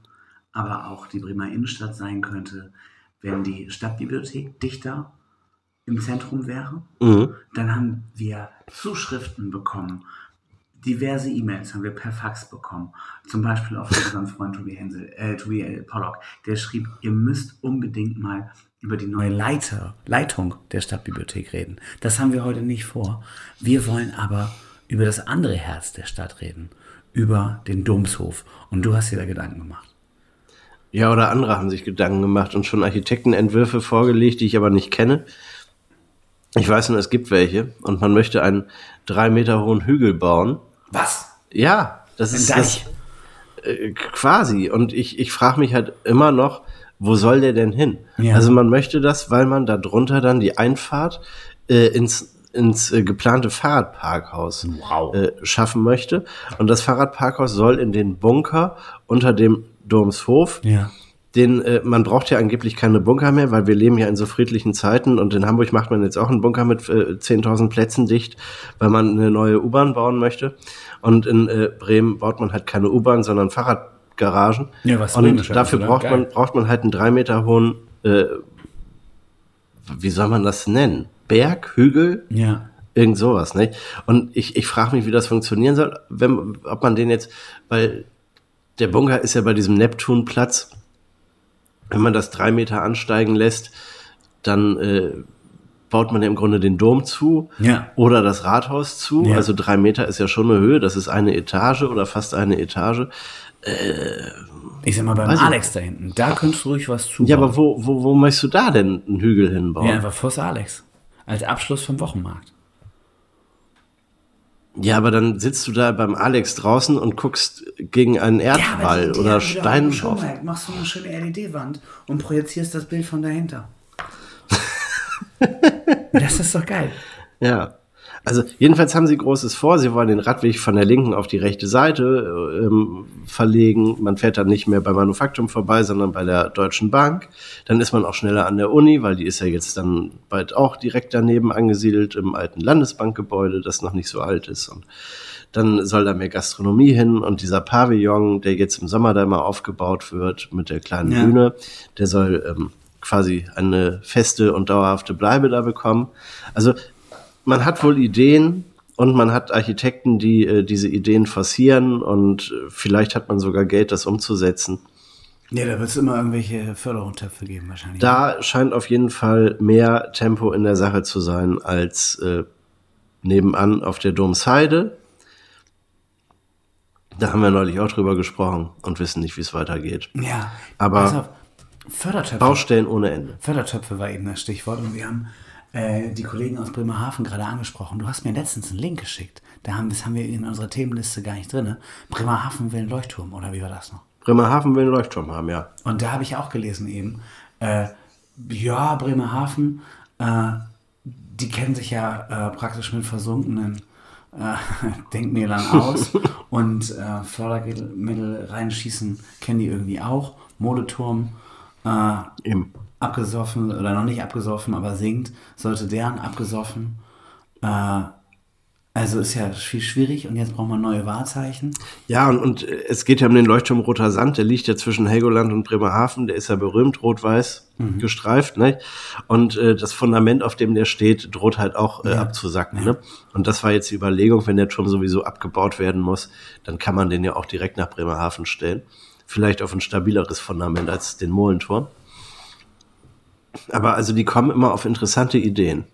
B: aber auch die Bremer Innenstadt sein könnte, wenn die Stadtbibliothek dichter im Zentrum wäre.
C: Mhm.
B: Dann haben wir Zuschriften bekommen. Diverse E-Mails haben wir per Fax bekommen. Zum Beispiel auf unseren Freund Tobi Hensel, äh, Tobi äh, Pollock. Der schrieb, ihr müsst unbedingt mal über die neue Leiter, Leitung der Stadtbibliothek reden. Das haben wir heute nicht vor. Wir wollen aber über das andere Herz der Stadt reden. Über den Domshof. Und du hast dir da Gedanken gemacht.
C: Ja, oder andere haben sich Gedanken gemacht und schon Architektenentwürfe vorgelegt, die ich aber nicht kenne. Ich weiß nur, es gibt welche und man möchte einen drei Meter hohen Hügel bauen.
B: Was?
C: Ja, das ist das, äh, quasi. Und ich, ich frage mich halt immer noch, wo soll der denn hin?
B: Ja.
C: Also man möchte das, weil man da drunter dann die Einfahrt äh, ins ins äh, geplante Fahrradparkhaus
B: Wow.
C: äh, schaffen möchte. Und das Fahrradparkhaus soll in den Bunker unter dem Domshof
B: Ja.
C: Den, äh, man braucht ja angeblich keine Bunker mehr, weil wir leben ja in so friedlichen Zeiten und in Hamburg macht man jetzt auch einen Bunker mit äh, 10.000 Plätzen dicht, weil man eine neue U-Bahn bauen möchte. Und in äh, Bremen baut man halt keine U-Bahn, sondern Fahrradgaragen.
B: Ja, was
C: und dafür
B: oder?
C: braucht
B: Geil.
C: man, braucht man halt einen drei Meter hohen, äh, wie soll man das nennen? Berg, Hügel,
B: Ja.
C: Irgend sowas, ne? Und ich, ich frage mich, wie das funktionieren soll, wenn, ob man den jetzt, weil der Bunker ist ja bei diesem Neptunplatz, wenn man das drei Meter ansteigen lässt, dann äh, baut man ja im Grunde den Dom zu
B: Ja.
C: oder das Rathaus zu.
B: Ja.
C: Also drei Meter ist ja schon eine Höhe, das ist eine Etage oder fast eine Etage.
B: Ich sag mal, beim
C: Weiß ich
B: Alex da hinten, da könntest du ruhig was zu.
C: Ja, aber wo, wo, wo möchtest du da denn einen Hügel hinbauen?
B: Ja, einfach vors Alex. Als Abschluss vom Wochenmarkt.
C: Ja, aber dann sitzt du da beim Alex draußen und guckst gegen einen Erdwall oder Stein drauf.
B: Machst du eine schöne LED-Wand und projizierst das Bild von dahinter. <laughs> das ist doch geil.
C: Ja. Also jedenfalls haben sie Großes vor. Sie wollen den Radweg von der linken auf die rechte Seite ähm, verlegen. Man fährt dann nicht mehr beim Manufaktum vorbei, sondern bei der Deutschen Bank. Dann ist man auch schneller an der Uni, weil die ist ja jetzt dann bald auch direkt daneben angesiedelt im alten Landesbankgebäude, das noch nicht so alt ist. Und dann soll da mehr Gastronomie hin und dieser Pavillon, der jetzt im Sommer da mal aufgebaut wird mit der kleinen
B: Ja.
C: Bühne, der soll ähm, quasi eine feste und dauerhafte Bleibe da bekommen. Also man hat wohl Ideen und man hat Architekten, die äh, diese Ideen forcieren und äh, vielleicht hat man sogar Geld, das umzusetzen.
B: Ja, da wird es immer irgendwelche Förderungstöpfe geben wahrscheinlich.
C: Da scheint auf jeden Fall mehr Tempo in der Sache zu sein als äh, nebenan auf der Domsheide. Da haben wir neulich auch drüber gesprochen und wissen nicht, wie es weitergeht.
B: ja,
C: Aber-. Baustellen ohne Ende.
B: Fördertöpfe war eben das Stichwort und wir haben äh, die Kollegen aus Bremerhaven gerade angesprochen. Du hast mir letztens einen Link geschickt. Da haben, das haben wir in unserer Themenliste gar nicht drin. Bremerhaven will einen Leuchtturm, oder wie war das noch?
C: Bremerhaven will einen Leuchtturm haben, ja.
B: Und da habe ich auch gelesen eben, äh, ja, Bremerhaven, äh, die kennen sich ja äh, praktisch mit versunkenen äh, <laughs> Denkmälern aus <laughs> und Fördermittel reinschießen kennen die irgendwie auch. Modeturm,
C: Eben.
B: Abgesoffen oder noch nicht abgesoffen, aber singt, sollte deren abgesoffen. Äh, also ist ja viel schwierig und jetzt braucht man neue Wahrzeichen.
C: Ja, und, und äh, es geht ja um den Leuchtturm Roter Sand, der liegt ja zwischen Helgoland und Bremerhaven, der ist ja berühmt, rot-weiß gestreift, ne? Und äh, das Fundament, auf dem der steht, droht halt auch äh, abzusacken, ne? Und das war jetzt die Überlegung, wenn der Turm sowieso abgebaut werden muss, dann kann man den ja auch direkt nach Bremerhaven stellen. Vielleicht auf ein stabileres Fundament als den Molenturm. Aber also die kommen immer auf interessante Ideen.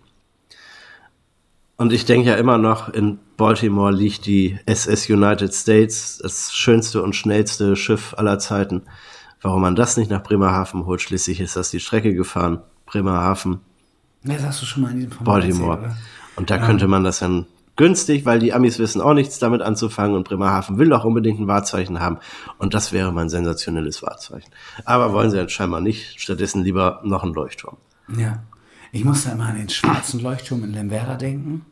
C: Und ich denke ja immer noch, in Baltimore liegt die SS United States, das schönste und schnellste Schiff aller Zeiten. Warum man das nicht nach Bremerhaven holt, schließlich ist das die Strecke gefahren. Bremerhaven,
B: Das hast du schon mal in diesem Format
C: Baltimore.
B: erzählt?
C: Und da könnte man das dann günstig, weil die Amis wissen auch nichts damit anzufangen und Bremerhaven will doch unbedingt ein Wahrzeichen haben. Und das wäre mein sensationelles Wahrzeichen. Aber wollen sie scheinbar nicht, stattdessen lieber noch einen Leuchtturm.
B: Ja. Ich musste immer an den schwarzen Leuchtturm in Lemwerder denken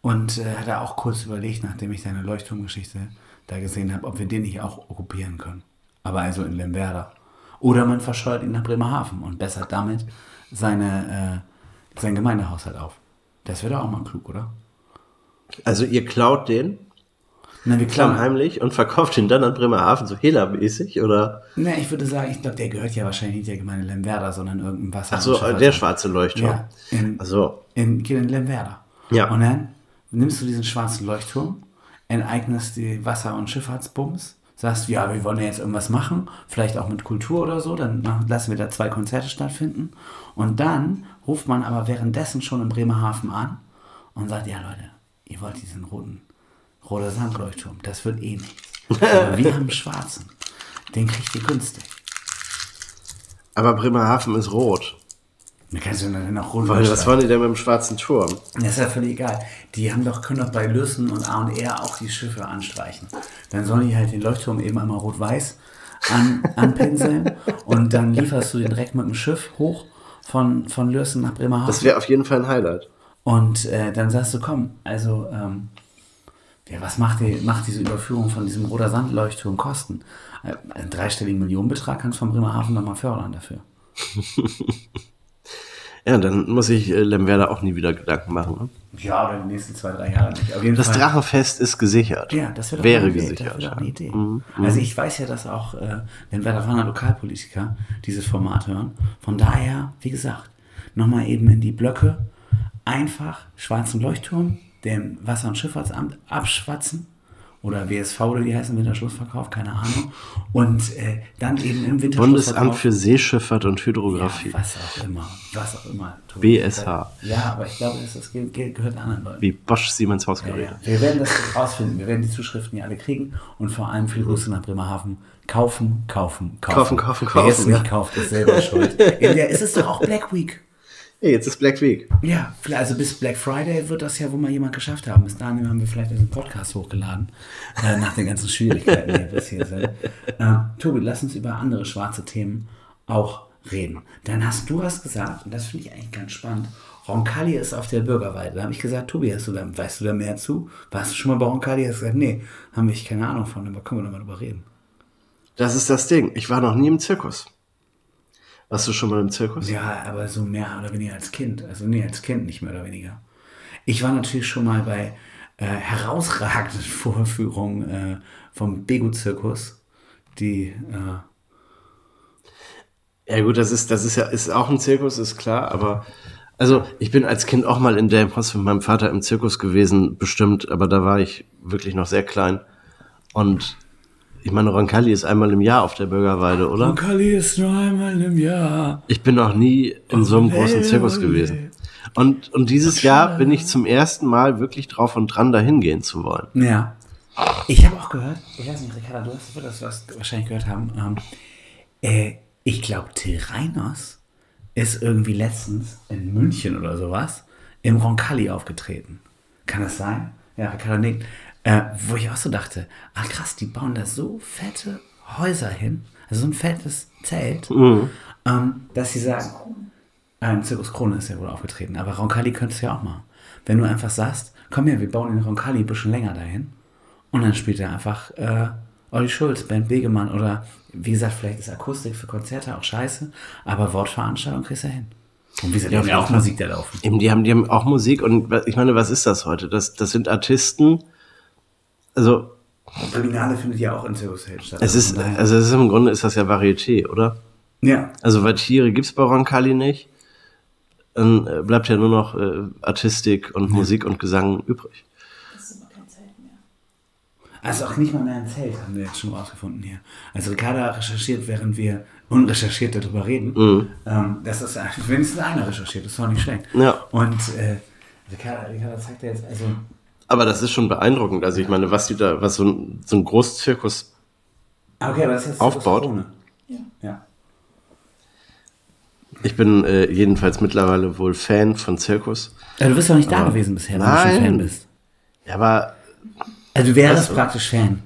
B: und äh, hatte auch kurz überlegt, nachdem ich deine Leuchtturmgeschichte da gesehen habe, ob wir den nicht auch okkupieren können. Aber also in Lemwerder. Oder man verscheuert ihn nach Bremerhaven und bessert damit seine, äh, seinen Gemeindehaushalt auf. Das wäre doch auch mal klug, oder?
C: Also ihr klaut den
B: Na, wir klauen
C: klammheimlich und verkauft ihn dann an Bremerhaven so Hela-mäßig, oder?
B: Na, ich würde sagen, ich glaube, der gehört ja wahrscheinlich nicht der Gemeinde Lemwerder, sondern irgendein Wasser.
C: Ach so, der schwarze Leuchtturm.
B: Ja, in,
C: Ach so.
B: in, in Lemwerder.
C: Ja.
B: Und dann nimmst du diesen schwarzen Leuchtturm, enteignest die Wasser- und Schifffahrtsbums, sagst, ja, wir wollen ja jetzt irgendwas machen, vielleicht auch mit Kultur oder so, dann lassen wir da zwei Konzerte stattfinden. Und dann ruft man aber währenddessen schon in Bremerhaven an und sagt, ja Leute, ihr wollt diesen roten, roter Sandleuchtturm, das wird eh nichts. <laughs> Aber wir haben einen schwarzen, den kriegt ihr günstig.
C: Aber Bremerhaven ist rot.
B: Dann kannst du dann auch rot
C: Weil, was wollen die denn mit dem schwarzen Turm?
B: Das ist ja völlig egal. Die haben doch, können doch bei Lürsen und A&R auch die Schiffe anstreichen. Dann sollen die halt den Leuchtturm eben einmal rot-weiß an, anpinseln <laughs> und dann lieferst du den direkt mit dem Schiff hoch von, von Lürsen nach Bremerhaven.
C: Das wäre auf jeden Fall ein Highlight.
B: Und äh, dann sagst du, komm, also, ähm, ja, was macht, die, macht diese Überführung von diesem roter Sandleuchtturm kosten? Äh, einen dreistelligen Millionenbetrag kannst du von Bremerhaven nochmal fördern dafür. <laughs>
C: Ja, dann muss ich äh, Lemwerder auch nie wieder Gedanken machen. Ne?
B: Ja, oder die nächsten zwei, drei Jahre nicht. Auf jeden
C: Das
B: Fall.
C: Drachenfest ist gesichert.
B: Ja, das wäre
C: wäre
B: Idee,
C: gesichert.
B: Das wäre eine Idee.
C: Mhm,
B: Also ich weiß ja, dass auch äh, den Werderaner Lokalpolitiker dieses Format hören. Von daher, wie gesagt, nochmal eben in die Blöcke einfach schwarzen Leuchtturm, dem Wasser- und Schifffahrtsamt abschwatzen oder WSV oder die heißen Winterschlussverkauf, keine Ahnung. Und äh, dann eben im Winterschlussverkauf.
C: Bundesamt für Seeschifffahrt und Hydrographie.
B: ja, was auch immer, was auch immer.
C: BSH.
B: Ja, aber ich glaube, das, das gilt- gehört anderen Leuten.
C: Wie Bosch Siemens
B: Ja,
C: Hausgeräte.
B: ja. Wir werden das rausfinden. Wir werden die Zuschriften ja alle kriegen und vor allem viele Grüße nach Bremerhaven. Kaufen, kaufen, kaufen.
C: Kaufen, kaufen,
B: Wer es
C: kaufen,
B: nicht
C: ja.
B: kauft, ist selber schuld. <laughs> In der ist es doch auch Black Week.
C: Hey, jetzt ist Black Week.
B: Ja, vielleicht- also bis Black Friday wird das ja wohl mal jemand geschafft haben. Bis dahin haben wir vielleicht einen Podcast hochgeladen. Äh, nach den ganzen Schwierigkeiten, die bis hier sind. Äh, Tobi, lass uns über andere schwarze Themen auch reden. Dann hast du was gesagt, und das finde ich eigentlich ganz spannend. Roncalli ist auf der Bürgerweide. Da habe ich gesagt, Tobi, hast du da, weißt du da mehr zu? Warst du schon mal bei Roncalli? Hast du gesagt, nee, haben wir keine Ahnung von, aber können wir da mal drüber reden.
C: Das ist das Ding. Ich war noch nie im Zirkus. Warst du schon mal im Zirkus?
B: Ja, aber so mehr oder weniger als Kind. Also nee, als Kind nicht mehr oder weniger. Ich war natürlich schon mal bei äh, herausragenden <laughs> Vorführungen äh, vom Bego-Zirkus, die äh,
C: Ja gut, das ist, das ist ja ist auch ein Zirkus, ist klar, aber also ich bin als Kind auch mal in Delmhorst mit meinem Vater im Zirkus gewesen, bestimmt, aber da war ich wirklich noch sehr klein. Und Ich meine, Roncalli ist einmal im Jahr auf der Bürgerweide, oder?
B: Roncalli ist nur einmal im Jahr.
C: Ich bin noch nie in so einem
B: Olé,
C: großen Zirkus
B: olé.
C: gewesen. Und, und dieses Jahr bin ich zum ersten Mal wirklich drauf und dran, dahin gehen zu wollen.
B: Ja. Ich habe auch gehört, ich weiß nicht, Ricarda, du hast das was wahrscheinlich gehört haben. Ähm, äh, ich glaube, Till Reiners ist irgendwie letztens in München oder sowas im Roncalli aufgetreten. Kann das sein? Ja, Ricarda nickt. Äh, wo ich auch so dachte, ach krass, die bauen da so fette Häuser hin, also so ein fettes Zelt, ähm, dass sie sagen, ein Zirkus Krone ist ja wohl aufgetreten, aber Roncalli könntest du ja auch machen. Wenn du einfach sagst, komm her, wir bauen den Roncalli ein bisschen länger dahin und dann spielt er einfach äh, Olli Schulz, Bernd Begemann oder wie gesagt, vielleicht ist Akustik für Konzerte auch scheiße, aber Wortveranstaltung kriegst du hin. Und wie gesagt, die haben ja auch Musik da laufen.
C: Eben, die haben, die haben auch Musik und ich meine, was ist das heute? Das, das sind Artisten, also
B: Berlinale findet ja auch in Zirkusheld statt.
C: es ist,
B: von daher-
C: also es ist im Grunde ist das ja Varieté, oder?
B: ja,
C: Also Vatiere gibt's bei Roncalli nicht. Dann äh, bleibt ja nur noch äh, Artistik und Musik und Gesang übrig.
A: Das ist aber kein Zelt mehr.
B: also auch nicht mal mehr ein Zelt haben wir jetzt schon rausgefunden hier. Also Ricarda recherchiert, während wir unrecherchiert darüber reden. Ähm, das ist wenigstens einer recherchiert, das war nicht schlecht.
C: Ja.
B: Und äh, Ricarda, Ricarda zeigt ja jetzt, also
C: Aber das ist schon beeindruckend. Also ich meine, was die da, was so ein, so ein Großzirkus
B: Ah, Okay, aber das ist
C: Aufbaut.
A: Ja.
B: Ja.
C: Ich bin äh, jedenfalls mittlerweile wohl Fan von Zirkus.
B: Ja, du bist doch nicht da gewesen bisher, wenn du schon
C: Nein.
B: Fan bist.
C: Ja, aber
B: Also du wärst praktisch Fan.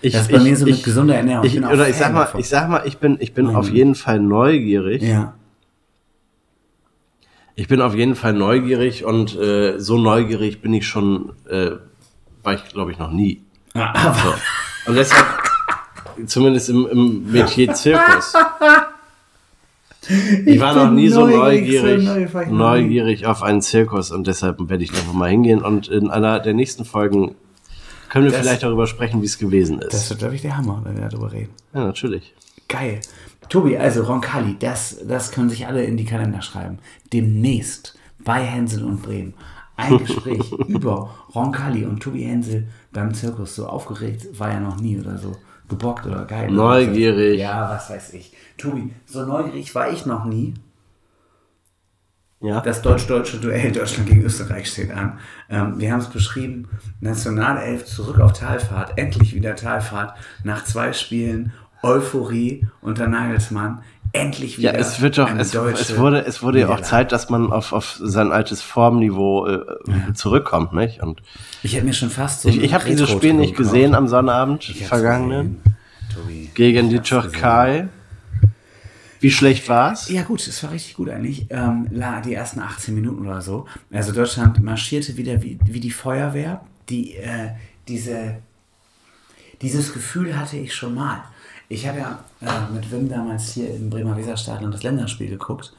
C: ich,
B: Das ist bei mir so mit gesunder Ernährung. Ich
C: Ich, oder ich sag mal,
B: davon.
C: ich sag mal, ich bin, ich bin
B: Nein.
C: auf jeden Fall neugierig.
B: Ja.
C: Ich bin auf jeden Fall neugierig und äh, so neugierig bin ich schon, äh, war ich glaube ich noch nie.
B: Ah, Aber,
C: Und deshalb, zumindest im, im Metier Zirkus. Ich war noch nie so
B: neugierig,
C: neugierig,
B: so ich
C: neugierig auf einen Zirkus und deshalb werde ich da mal hingehen und in einer der nächsten Folgen können wir
B: Das-
C: vielleicht darüber sprechen, wie es gewesen ist.
B: das wird, glaube ich, der Hammer, wenn wir darüber reden.
C: ja, natürlich.
B: Geil. Tobi, also Roncalli, das, das können sich alle in die Kalender schreiben. Demnächst bei Hänsel und Bremen ein <laughs> Gespräch über Roncalli und Tobi Hänsel beim Zirkus. So aufgeregt war er noch nie oder so. Gebockt oder geil.
C: Neugierig.
B: Ja, was weiß ich. Tobi, so neugierig war ich noch nie.
C: Ja.
B: Das deutsch-deutsche Duell Deutschland gegen Österreich steht an. Ähm, wir haben es beschrieben, Nationalelf zurück auf Talfahrt, endlich wieder Talfahrt, nach zwei Spielen, Euphorie unter Nagelsmann, endlich
C: Ja,
B: wieder
C: es wird doch, es, es wurde, es wurde ja auch. Zeit, dass man auf, auf sein altes Formniveau äh, zurückkommt, nicht? Und
B: Ich hätte mir schon fast so
C: ich, ich habe dieses Spiel nicht gesehen am Sonnabend, vergangenen, gegen die Türkei. Wie schlecht war's?
B: Ja gut, es war richtig gut eigentlich. Ähm, die ersten 18 Minuten oder so. Also Deutschland marschierte wieder wie, wie die Feuerwehr. Die, äh, diese, dieses Gefühl hatte ich schon mal. Ich habe ja äh, mit Wim damals hier im Bremer Weserstadion das Länderspiel geguckt.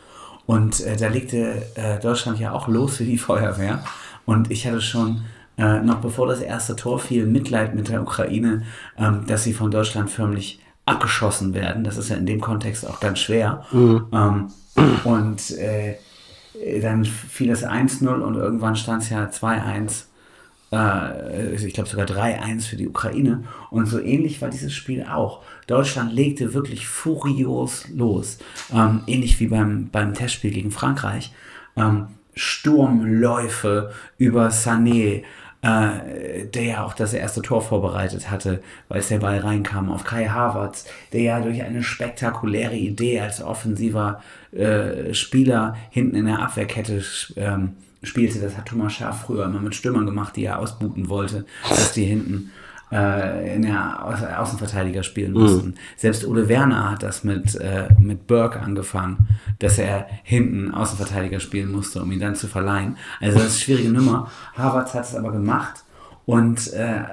B: Und äh, da legte äh, Deutschland ja auch los für die <laughs> Feuerwehr. Und ich hatte schon, äh, noch bevor das erste Tor fiel, Mitleid mit der Ukraine, ähm, dass sie von Deutschland förmlich abgeschossen werden. Das ist ja in dem Kontext auch ganz schwer. Ähm, und äh, dann fiel es 1-0 und irgendwann stand es ja 2-1 äh, ich glaube sogar 3-1 für die Ukraine. Und so ähnlich war dieses Spiel auch. Deutschland legte wirklich furios los. Ähm, ähnlich wie beim, beim Testspiel gegen Frankreich. Ähm, Sturmläufe über Sané, äh, der ja auch das erste Tor vorbereitet hatte, weil es der Ball reinkam, auf Kai Havertz, der ja durch eine spektakuläre Idee als offensiver äh, Spieler hinten in der Abwehrkette ähm, spielte. Das hat Thomas Schaaf früher immer mit Stürmern gemacht, die er ausbuten wollte, dass die hinten äh, in der Au Außenverteidiger spielen mussten. Selbst Ole Werner hat das mit, äh, mit Burke angefangen, dass er hinten Außenverteidiger spielen musste, um ihn dann zu verleihen. Also das ist eine schwierige Nummer. Havertz hat es aber gemacht und äh,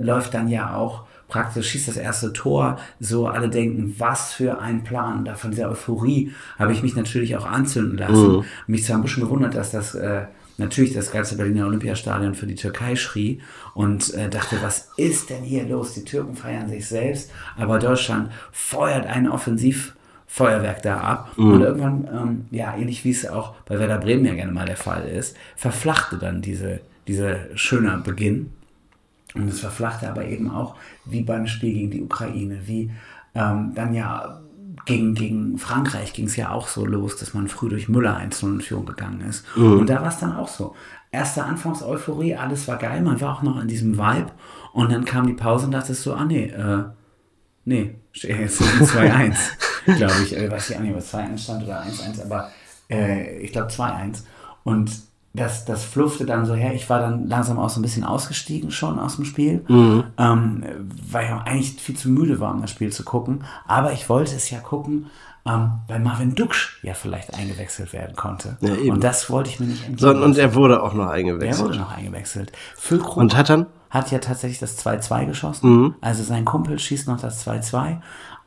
B: läuft dann ja auch praktisch schießt das erste Tor, so alle denken, was für ein Plan. Da von dieser Euphorie habe ich mich natürlich auch anzünden lassen. Mich zwar ein bisschen gewundert, dass das äh, natürlich das ganze Berliner Olympiastadion für die Türkei schrie und äh, dachte, was ist denn hier los? Die Türken feiern sich selbst, aber Deutschland feuert ein Offensivfeuerwerk da ab. Und irgendwann, ähm, ja, ähnlich wie es auch bei Werder Bremen ja gerne mal der Fall ist, verflachte dann diese, dieser schöne Beginn. Und es verflachte aber eben auch, wie beim Spiel gegen die Ukraine, wie ähm, dann ja gegen, gegen Frankreich ging es ja auch so los, dass man früh durch Müller 1 in Führung gegangen ist. Und da war es dann auch so. Erste Anfangs-Euphorie, alles war geil, man war auch noch in diesem Vibe. Und dann kam die Pause und dachtest so, ah nee, äh, nee, jetzt 2-1, <laughs> glaube ich. Äh, weiß ich auch nicht, was 2-1 stand oder 1-1, aber äh, ich glaube 2-1. Und das, das fluffte dann so her. Ich war dann langsam auch so ein bisschen ausgestiegen schon aus dem Spiel, ähm, weil ich eigentlich viel zu müde war, um das Spiel zu gucken. Aber ich wollte es ja gucken, ähm, weil Marvin Duksch ja vielleicht eingewechselt werden konnte.
C: Ja, eben.
B: und das wollte ich mir nicht entgehen.
C: und er wurde auch noch eingewechselt.
B: wurde noch eingewechselt. Füllkrug
C: Und hat dann?
B: hat ja tatsächlich das 2-2 geschossen. Also sein Kumpel schießt noch das 2-2.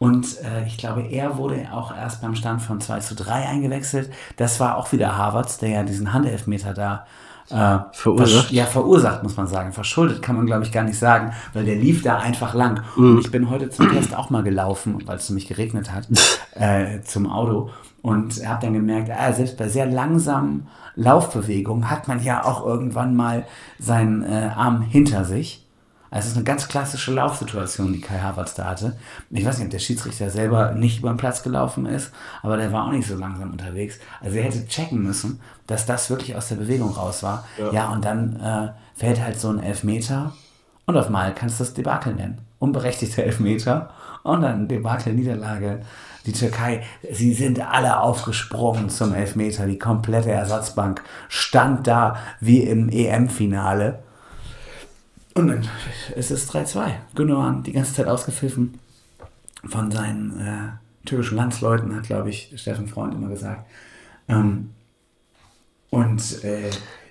B: Und äh, ich glaube, er wurde auch erst beim Stand von 2 zu 3 eingewechselt. Das war auch wieder Harvards, der ja diesen Handelfmeter da äh,
C: Verursacht?
B: Ja, verursacht, muss man sagen. Verschuldet kann man, glaube ich, gar nicht sagen, weil der lief da einfach lang. Und ich bin heute zum Test auch mal gelaufen, weil es nämlich geregnet hat, <laughs> äh, zum Auto. Und habe dann gemerkt, ah, selbst bei sehr langsamen Laufbewegungen hat man ja auch irgendwann mal seinen äh, Arm hinter sich. Also es ist eine ganz klassische Laufsituation, die Kai Havertz da hatte. Ich weiß nicht, ob der Schiedsrichter selber nicht über den Platz gelaufen ist, aber der war auch nicht so langsam unterwegs. Also er hätte checken müssen, dass das wirklich aus der Bewegung raus war. Ja, und dann äh, fällt halt so ein Elfmeter und auf mal kannst du das Debakel nennen. Unberechtigter Elfmeter und dann Debakel, Niederlage. Die Türkei, sie sind alle aufgesprungen zum Elfmeter. Die komplette Ersatzbank stand da wie im EM-Finale. Und dann ist es 3-2. Gündogan die ganze Zeit ausgepfiffen von seinen äh, türkischen Landsleuten, hat, glaube ich, Steffen Freund immer gesagt. Ähm, und äh,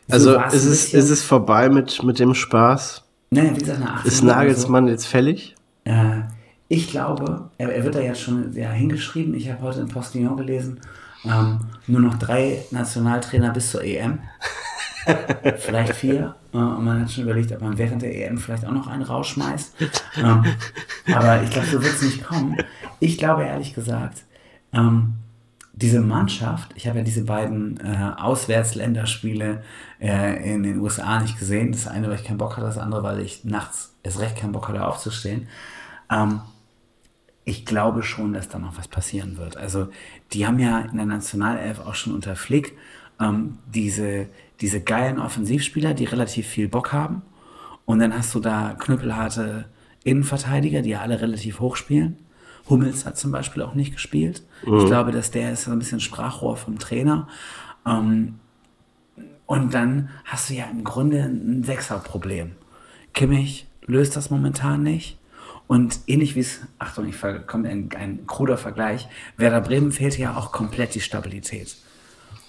B: so
C: Also ist es, ist es vorbei mit, mit dem Spaß?
B: Naja, wie gesagt, nach 18
C: Ist Nagelsmann jetzt fällig?
B: So, äh, ich glaube, er, er wird da jetzt schon ja, hingeschrieben. Ich habe heute in Postillon gelesen, ähm, nur noch drei Nationaltrainer bis zur EM. Vielleicht vier. Äh, und man hat schon überlegt, ob man während der EM vielleicht auch noch einen rausschmeißt. <laughs> Ähm, aber ich glaube, so wird es nicht kommen. Ich glaube ehrlich gesagt, ähm, diese Mannschaft, ich habe ja diese beiden äh, Auswärtsländerspiele äh, in den USA nicht gesehen. Das eine, weil ich keinen Bock hatte, das andere, weil ich nachts erst recht keinen Bock hatte, aufzustehen. Ähm, ich glaube schon, dass da noch was passieren wird. Also die haben ja in der Nationalelf auch schon unter Flick ähm, diese, diese geilen Offensivspieler, die relativ viel Bock haben. Und dann hast du da knüppelharte Innenverteidiger, die ja alle relativ hoch spielen. Hummels hat zum Beispiel auch nicht gespielt. Ich glaube, dass der ist so ein bisschen Sprachrohr vom Trainer. Ähm, und dann hast du ja im Grunde ein Sechserproblem. Kimmich löst das momentan nicht. Und ähnlich wie es, Achtung, ich kommt ein, ein kruder Vergleich, Werder Bremen fehlt ja auch komplett die Stabilität.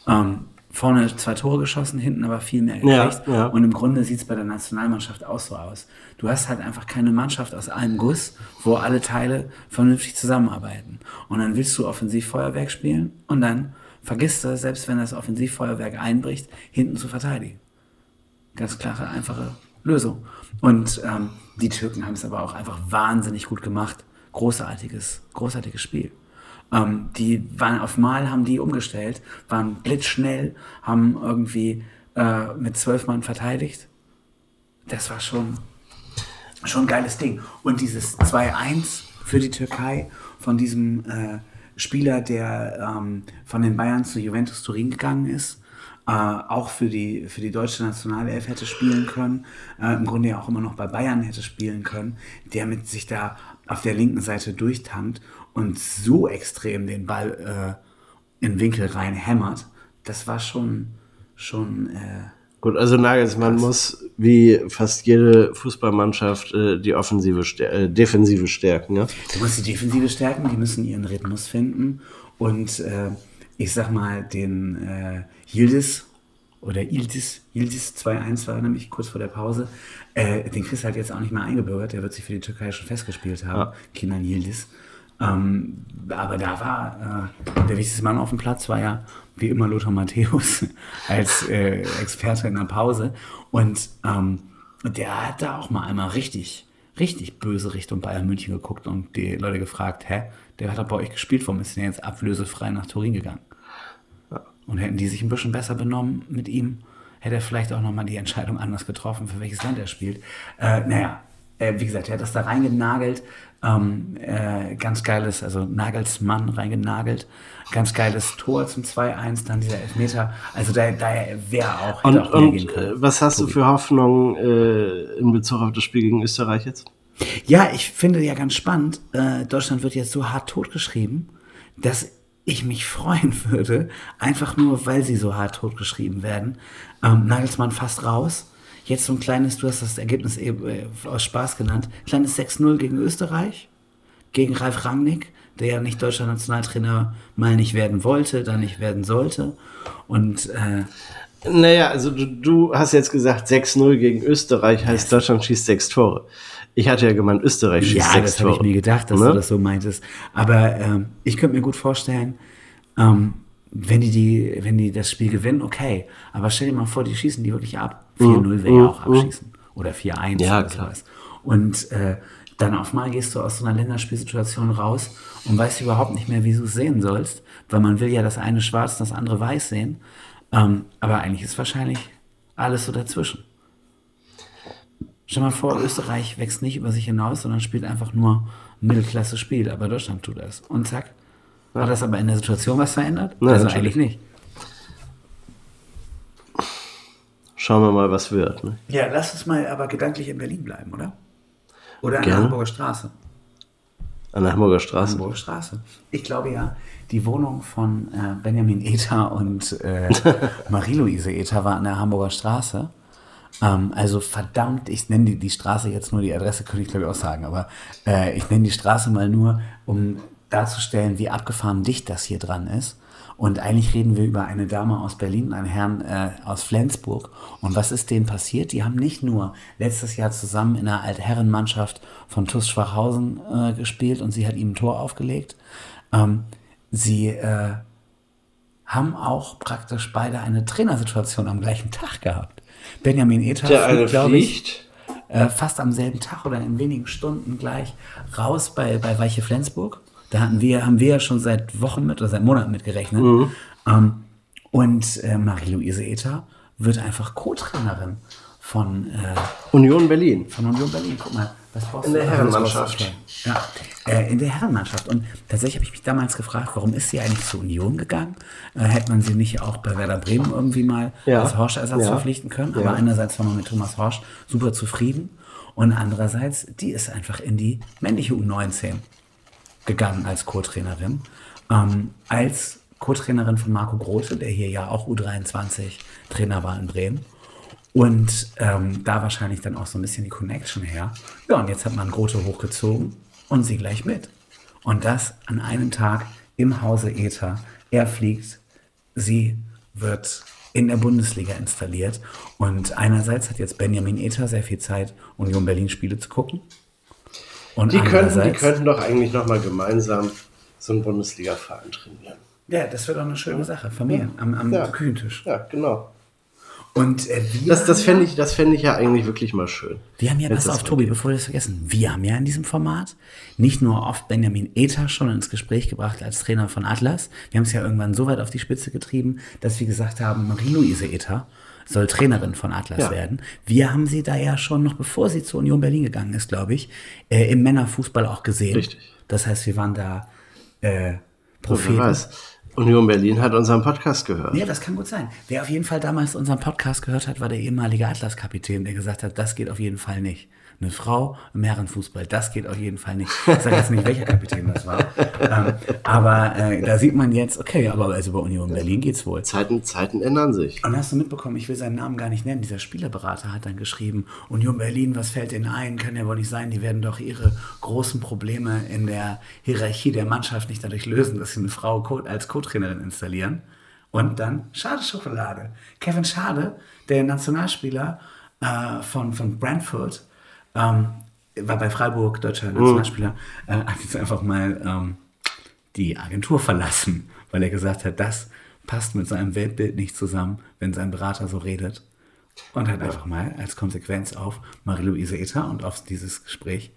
B: Ähm, vorne zwei Tore geschossen, hinten aber viel mehr
C: Ja,
B: gekriegt.
C: ja.
B: Und im Grunde sieht es bei der Nationalmannschaft auch so aus. Du hast halt einfach keine Mannschaft aus einem Guss, wo alle Teile vernünftig zusammenarbeiten. Und dann willst du Offensivfeuerwerk spielen und dann vergisst du, selbst wenn das Offensivfeuerwerk einbricht, hinten zu verteidigen. Ganz klare, einfache Lösung. Und ähm, die Türken haben es aber auch einfach wahnsinnig gut gemacht. Großartiges, großartiges Spiel. Ähm, die waren auf Mal, haben die umgestellt, waren blitzschnell, haben irgendwie äh, mit zwölf Mann verteidigt. Das war schon, schon ein geiles Ding. Und dieses 2-1 für die Türkei von diesem äh, Spieler, der ähm, von den Bayern zu Juventus Turin gegangen ist, äh, auch für die, für die deutsche Nationalelf hätte spielen können, äh, im Grunde ja auch immer noch bei Bayern hätte spielen können, der mit sich da auf der linken Seite durchtankt und so extrem den Ball äh, in Winkel rein hämmert, das war schon, schon äh,
C: Gut, also Nagelsmann muss wie fast jede Fußballmannschaft äh, die Offensive, stär- äh, Defensive stärken. Ja?
B: Du musst die Defensive stärken, die müssen ihren Rhythmus finden. Und äh, ich sag mal, den äh, Yildiz oder Yildiz, Yildiz 2-1 war nämlich kurz vor der Pause, äh, den du halt jetzt auch nicht mehr eingebürgert. Der wird sich für die Türkei schon festgespielt haben. Kinan Yildiz. Ähm, aber da war äh, der wichtigste Mann auf dem Platz, war ja wie immer Lothar Matthäus <laughs> als äh, Experte in der Pause. Und ähm, der hat da auch mal einmal richtig, richtig böse Richtung Bayern München geguckt und die Leute gefragt, hä, der hat doch bei euch gespielt, warum ist der jetzt ablösefrei nach Turin gegangen? Und hätten die sich ein bisschen besser benommen mit ihm, hätte er vielleicht auch nochmal die Entscheidung anders getroffen, für welches Land er spielt. Äh, naja, äh, wie gesagt, er hat das da reingenagelt. Ähm, äh, ganz geiles, also Nagelsmann reingenagelt. Ganz geiles Tor zum 2-1, dann dieser Elfmeter. Also da, da wäre auch,
C: Und,
B: auch
C: und
B: gehen können.
C: was hast du für Hoffnung äh, in Bezug auf das Spiel gegen Österreich jetzt?
B: Ja, ich finde ja ganz spannend, äh, Deutschland wird jetzt so hart totgeschrieben, dass ich mich <laughs> freuen würde, einfach nur, weil sie so hart totgeschrieben werden. Ähm, Nagelsmann fast raus. Jetzt so ein kleines, du hast das Ergebnis eben äh, aus Spaß genannt, kleines 6-0 gegen Österreich, gegen Ralf Rangnick, der ja nicht deutscher Nationaltrainer mal nicht werden wollte, dann nicht werden sollte. Und äh,
C: Naja, also du, du hast jetzt gesagt 6-0 gegen Österreich, heißt Deutschland schießt sechs Tore. Ich hatte ja gemeint, Österreich schießt
B: Ja,
C: sechs
B: das habe
C: Tore.
B: ich mir gedacht, dass
C: Ne?
B: du das so meintest. Aber ähm, ich könnte mir gut vorstellen, ähm, wenn die, die, wenn die das Spiel gewinnen, okay. Aber stell dir mal vor, die schießen die wirklich ab. 4-0 wäre ja auch abschießen. Oder 4-1
C: Mhm. Ja,
B: oder
C: klar.
B: sowas. Und äh, dann auf mal gehst du aus so einer Länderspielsituation raus und weißt überhaupt nicht mehr, wie du es sehen sollst, weil man will ja das eine schwarz, das andere weiß sehen. Ähm, aber eigentlich ist wahrscheinlich alles so dazwischen. Stell mal vor, Österreich wächst nicht über sich hinaus, sondern spielt einfach nur ein Mittelklasse-Spiel. Aber Deutschland tut das. Und zack. Hat das aber in der Situation was verändert?
C: Na,
B: also
C: natürlich.
B: eigentlich nicht.
C: Schauen wir mal, was wird. Ne?
B: Ja, lass uns mal aber gedanklich in Berlin bleiben, oder? Oder an der
C: Gerne.
B: Hamburger Straße.
C: An der Hamburger Straße.
B: Hamburger Straße. Ich glaube ja, die Wohnung von äh, Benjamin Ether und äh, <laughs> Marie-Louise Ether war an der Hamburger Straße. Ähm, also verdammt, ich nenne die, die Straße jetzt nur, die Adresse könnte ich glaube ich auch sagen, aber äh, ich nenne die Straße mal nur, um darzustellen, wie abgefahren dicht das hier dran ist. Und eigentlich reden wir über eine Dame aus Berlin und einen Herrn äh, aus Flensburg. Und was ist denen passiert? Die haben nicht nur letztes Jahr zusammen in einer Altherrenmannschaft von TuS Schwachhausen äh, gespielt und sie hat ihm ein Tor aufgelegt. Ähm, sie äh, haben auch praktisch beide eine Trainersituation am gleichen Tag gehabt. Benjamin Ether, glaube ich, äh, fast am selben Tag oder in wenigen Stunden gleich raus bei, bei Weiche Flensburg. Da hatten wir, haben wir ja schon seit Wochen mit oder seit Monaten mit gerechnet.
C: Mhm.
B: Ähm, und äh, Marie-Louise Ether wird einfach Co-Trainerin von, äh,
C: Union Berlin.
B: von Union Berlin. Guck mal, was brauchst
C: In
B: du?
C: der
B: Ach, das
C: Herrenmannschaft.
B: Ja, äh, in der Herrenmannschaft. Und tatsächlich habe ich mich damals gefragt, warum ist sie eigentlich zur Union gegangen? Äh, hätte man sie nicht auch bei Werder Bremen irgendwie mal
C: Ja.
B: als Horsch-Ersatz
C: Ja.
B: verpflichten können? Aber
C: Ja.
B: einerseits war man mit Thomas Horsch super zufrieden und andererseits, die ist einfach in die männliche U19 gegangen als Co-Trainerin. Ähm, als Co-Trainerin von Marco Grote, der hier ja auch U23 Trainer war in Bremen. Und ähm, da wahrscheinlich dann auch so ein bisschen die Connection her. Ja, und jetzt hat man Grote hochgezogen und sie gleich mit. Und das an einem Tag im Hause Ether. Er fliegt, sie wird in der Bundesliga installiert. Und einerseits hat jetzt Benjamin Ether sehr viel Zeit, Union Berlin Spiele zu gucken. Und
C: Die könnten, die könnten doch eigentlich nochmal gemeinsam so einen Bundesliga-Verein trainieren.
B: Ja, das wird auch eine schöne Sache. Familien am, am
C: Ja.
B: Küchentisch.
C: Ja, genau.
B: Und äh,
C: Das, das fände ich, das fänd ich ja eigentlich wirklich mal schön.
B: wir haben ja, pass auf, Tobi, bevor wir das vergessen, wir haben ja in diesem Format nicht nur oft Benjamin Ether schon ins Gespräch gebracht als Trainer von Atlas. Wir haben es ja irgendwann so weit auf die Spitze getrieben, dass wir gesagt haben, Marie-Louise Ether soll Trainerin von Atlas
C: Ja.
B: werden. Wir haben sie da ja schon, noch bevor sie zur Union Berlin gegangen ist, glaube ich, äh, im Männerfußball auch gesehen.
C: Richtig.
B: Das heißt, wir waren da äh, Propheten.
C: weiß. Union Berlin hat unseren Podcast gehört.
B: Ja, das kann gut sein. Wer auf jeden Fall damals unseren Podcast gehört hat, war der ehemalige Atlas-Kapitän, der gesagt hat, das geht auf jeden Fall nicht. Eine Frau im Herrenfußball, das geht auf jeden Fall nicht. Ich sage jetzt nicht, welcher Kapitän das war. ähm, aber äh, da sieht man jetzt, okay, aber also bei Union Berlin geht's wohl.
C: Zeiten, Zeiten ändern sich.
B: Und hast du mitbekommen, ich will seinen Namen gar nicht nennen, dieser Spielerberater hat dann geschrieben, Union Berlin, was fällt denen ein? Kann ja wohl nicht sein, die werden doch ihre großen Probleme in der Hierarchie der Mannschaft nicht dadurch lösen, dass sie eine Frau als Co-Trainerin installieren. Und dann Schade Schokolade. Kevin Schade, der Nationalspieler äh, von, von Brentford, ähm, war bei Freiburg deutscher Nationalspieler, äh, hat jetzt einfach mal ähm, die Agentur verlassen, weil er gesagt hat, das passt mit seinem Weltbild nicht zusammen, wenn sein Berater so redet. Und hat einfach mal als Konsequenz auf Marie-Louise Ether und auf dieses Gespräch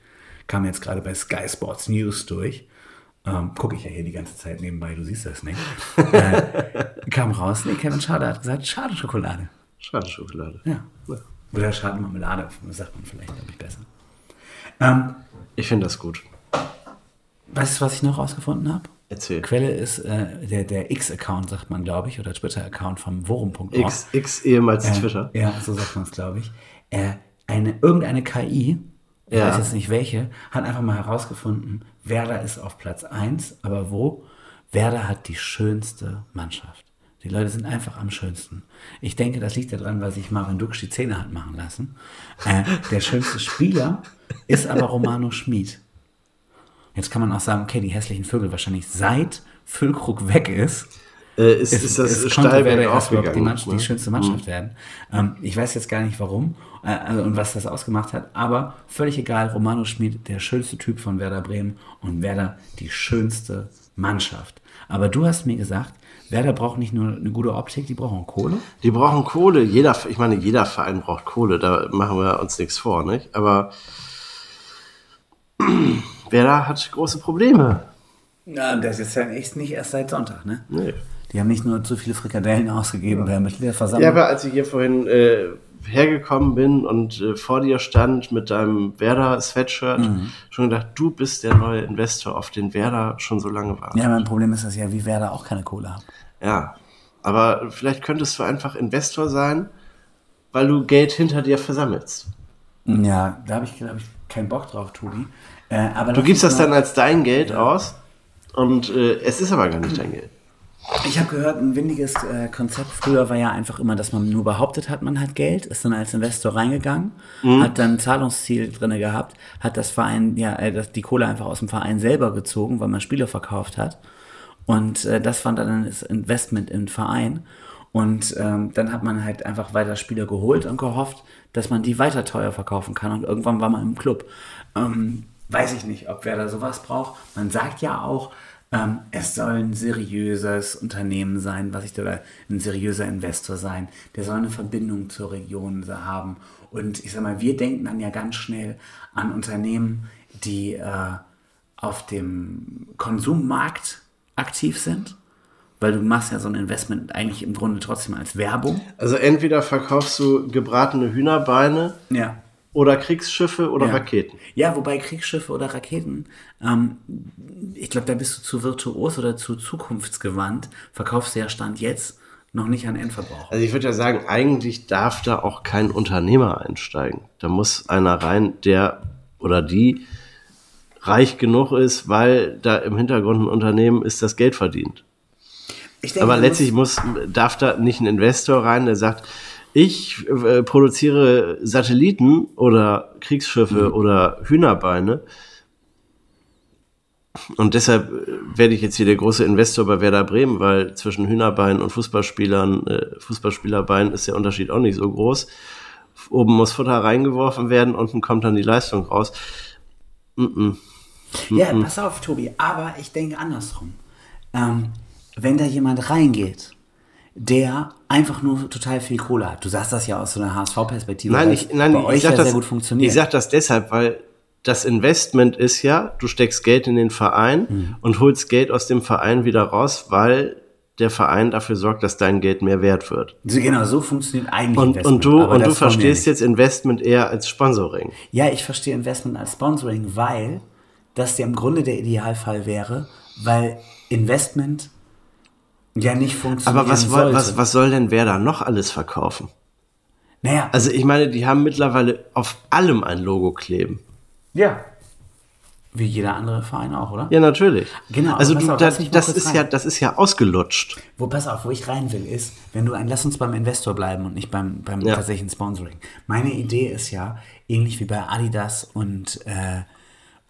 B: kam jetzt gerade bei Sky Sports News durch. Ähm, Gucke ich ja hier die ganze Zeit nebenbei, du siehst das nicht. <laughs> äh, kam raus, nee, Kevin Schade hat gesagt, schade Schokolade.
C: Schadenschokolade.
B: Ja. Oder Schadenmarmelade, sagt man vielleicht, glaube ich, besser. Ähm,
C: Ich finde das gut.
B: weißt du, was ich noch rausgefunden habe?
C: Erzähl.
B: Quelle ist äh, der, der X-Account, sagt man, glaube ich, oder Twitter-Account vom Worum.org.
C: X, X ehemals
B: Äh,
C: Twitter.
B: Ja, so sagt man es, glaube ich. Äh, eine, irgendeine KI, ich
C: Ja.
B: weiß jetzt nicht welche, hat einfach mal herausgefunden, Werder ist auf Platz 1, aber wo? Werder hat die schönste Mannschaft. Die Leute sind einfach am schönsten. Ich denke, das liegt daran, weil sich Marvin Duksch die Zähne hat machen lassen. Äh, der schönste Spieler ist aber Romano Schmid. Jetzt kann man auch sagen, okay, die hässlichen Vögel wahrscheinlich seit Füllkrug weg ist,
C: Äh, ist, ist das
B: es
C: steil
B: überhaupt die, Mannschaft,
C: ne?
B: die schönste Mannschaft werden. Ähm, ich weiß jetzt gar nicht warum äh, also, und was das ausgemacht hat, aber völlig egal. Romano Schmid, der schönste Typ von Werder Bremen und Werder die schönste Mannschaft. Aber du hast mir gesagt, Werder braucht nicht nur eine gute Optik, die brauchen Kohle.
C: Die brauchen Kohle. Jeder, ich meine, jeder Verein braucht Kohle. Da machen wir uns nichts vor, nicht? Aber <clears throat> Werder hat große Probleme.
B: Ja, das ist ja echt nicht erst seit Sonntag, ne?
C: Nee.
B: Die haben nicht nur zu viele Frikadellen ausgegeben bei der Mitgliederversammlung.
C: Ja, aber als ich hier vorhin äh, hergekommen bin und äh, vor dir stand mit deinem Werder-Sweatshirt,
B: Mhm.
C: schon gedacht, du bist der neue Investor, auf den Werder schon so lange war.
B: ja, mein Problem ist, dass ja wie Werder auch keine Kohle hat.
C: Ja, aber vielleicht könntest du einfach Investor sein, weil du Geld hinter dir versammelst.
B: Ja, da habe ich, glaube ich, keinen Bock drauf, Tobi. Äh, aber
C: Du gibst das dann als dein Geld aus und äh, es ist aber gar nicht dein Geld.
B: Ich habe gehört, ein windiges äh, Konzept früher war ja einfach immer, dass man nur behauptet hat, man hat Geld, ist dann als Investor reingegangen, hat dann ein Zahlungsziel drin gehabt, hat das Verein, ja, äh, das, die Kohle einfach aus dem Verein selber gezogen, weil man Spieler verkauft hat. Und äh, das war dann das Investment im Verein. Und ähm, dann hat man halt einfach weiter Spieler geholt und gehofft, dass man die weiter teuer verkaufen kann. Und irgendwann war man im Club. Ähm, weiß ich nicht, ob wer da sowas braucht. Man sagt ja auch, ähm, es soll ein seriöses Unternehmen sein, was ich da, oder ein seriöser Investor sein. Der soll eine Verbindung zur Region haben. Und ich sag mal, wir denken dann ja ganz schnell an Unternehmen, die äh, auf dem Konsummarkt aktiv sind. Weil du machst ja so ein Investment eigentlich im Grunde trotzdem als Werbung.
C: Also entweder verkaufst du gebratene Hühnerbeine
B: Ja.
C: Oder Kriegsschiffe oder
B: ja.
C: Raketen.
B: Ja, wobei Kriegsschiffe oder Raketen, ähm, ich glaube, da bist du zu virtuos oder zu zukunftsgewandt, verkaufst du ja Stand jetzt noch nicht an Endverbraucher.
C: Also ich würde ja sagen, eigentlich darf da auch kein Unternehmer einsteigen. Da muss einer rein, der oder die reich genug ist, weil da im Hintergrund ein Unternehmen ist, das Geld verdient.
B: Ich denke,
C: Aber letztlich muss, darf da nicht ein Investor rein, der sagt, ich äh, produziere Satelliten oder Kriegsschiffe oder Hühnerbeine. Und deshalb äh, werde ich jetzt hier der große Investor bei Werder Bremen, weil zwischen Hühnerbeinen und Fußballspielern, äh, Fußballspielerbeinen ist der Unterschied auch nicht so groß. Oben muss Futter reingeworfen werden, unten kommt dann die Leistung raus.
B: Ja, pass auf, Tobi, aber ich denke andersrum. Ähm, wenn da jemand reingeht, der einfach nur total viel Kohle hat, du sagst das ja aus so einer HSV-Perspektive,
C: Nein, ich, nein,
B: bei
C: ich
B: euch
C: sag
B: ja
C: das,
B: sehr gut funktioniert.
C: Ich sage das deshalb, weil das Investment ist ja, du steckst Geld in den Verein
B: Mhm.
C: und holst Geld aus dem Verein wieder raus, weil der Verein dafür sorgt, dass dein Geld mehr wert wird.
B: genau, so funktioniert eigentlich
C: Und,
B: Investment.
C: und du, und du verstehst jetzt Investment eher als Sponsoring.
B: Ja, ich verstehe Investment als Sponsoring, weil das ja im Grunde der Idealfall wäre, weil Investment ja nicht funktioniert.
C: Aber was,
B: sollte.
C: was, was soll denn wer da noch alles verkaufen?
B: Naja,
C: Also ich meine, die haben mittlerweile auf allem ein Logo kleben.
B: ja. Wie jeder andere Verein auch, oder?
C: Ja, natürlich.
B: Genau,
C: Also du,
B: auf, mal
C: das ist
B: rein.
C: ja, das ist ja ausgelutscht.
B: Wo, pass auf, wo ich rein will, ist, wenn du ein, lass uns beim Investor bleiben und nicht beim, beim
C: Ja.
B: tatsächlichen Sponsoring. Meine Idee ist ja, ähnlich wie bei Adidas und, äh,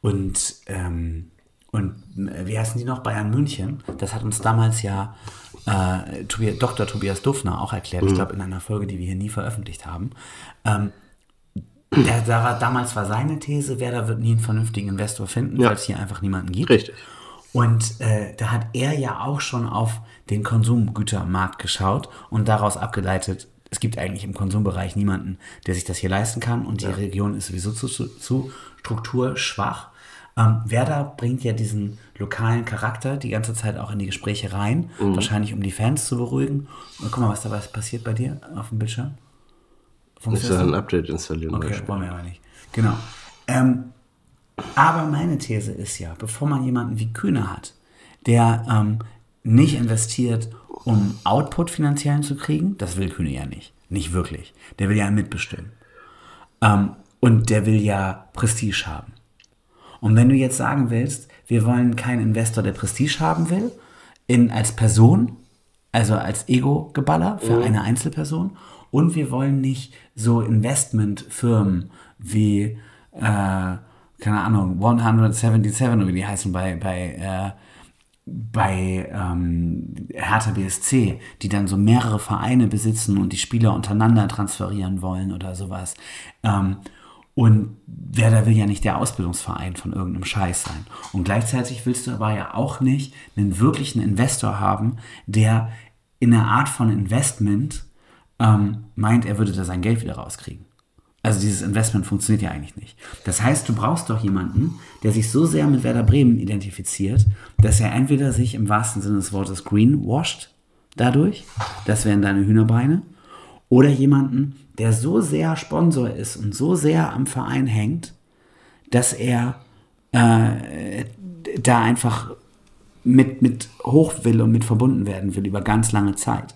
B: und, ähm, und äh, wie heißen die noch? Bayern München. Das hat uns damals ja äh, Tobias, Dr. Tobias Dufner auch erklärt, ich glaube in einer Folge, die wir hier nie veröffentlicht haben. Ähm, der, da war, damals war seine These, Werder wird nie einen vernünftigen Investor finden,
C: Ja.
B: weil es hier einfach niemanden gibt.
C: Richtig.
B: Und äh, da hat er ja auch schon auf den Konsumgütermarkt geschaut und daraus abgeleitet, es gibt eigentlich im Konsumbereich niemanden, der sich das hier leisten kann und die Region ist sowieso zu, zu, zu strukturschwach. Ähm, Werder bringt ja diesen lokalen Charakter die ganze Zeit auch in die Gespräche rein, wahrscheinlich um die Fans zu beruhigen. Und guck mal, was dabei passiert bei dir auf dem Bildschirm.
C: Soll
B: das?
C: ein Update installieren.
B: Okay, wollen wir aber nicht. Genau. Ähm, aber meine These ist ja, bevor man jemanden wie Kühne hat, der ähm, nicht investiert, um Output finanziell zu kriegen, das will Kühne ja nicht. Nicht wirklich. Der will ja mitbestimmen. Ähm, und der will ja Prestige haben. Und wenn du jetzt sagen willst, wir wollen keinen Investor, der Prestige haben will, in, als Person, also als Ego-Geballer für eine Einzelperson, und wir wollen nicht so Investmentfirmen wie, äh, keine Ahnung, 177 oder wie die heißen bei, bei, äh, bei ähm, Hertha BSC, die dann so mehrere Vereine besitzen und die Spieler untereinander transferieren wollen oder sowas. Ähm, und Werder will ja nicht der Ausbildungsverein von irgendeinem Scheiß sein. Und gleichzeitig willst du aber ja auch nicht einen wirklichen Investor haben, der in einer Art von Investment ähm, meint, er würde da sein Geld wieder rauskriegen. Also dieses Investment funktioniert ja eigentlich nicht. Das heißt, du brauchst doch jemanden, der sich so sehr mit Werder Bremen identifiziert, dass er entweder sich im wahrsten Sinne des Wortes greenwashed dadurch, das wären deine Hühnerbeine, oder jemanden, der so sehr Sponsor ist und so sehr am Verein hängt, dass er äh, da einfach mit, mit hoch will und mit verbunden werden will über ganz lange Zeit.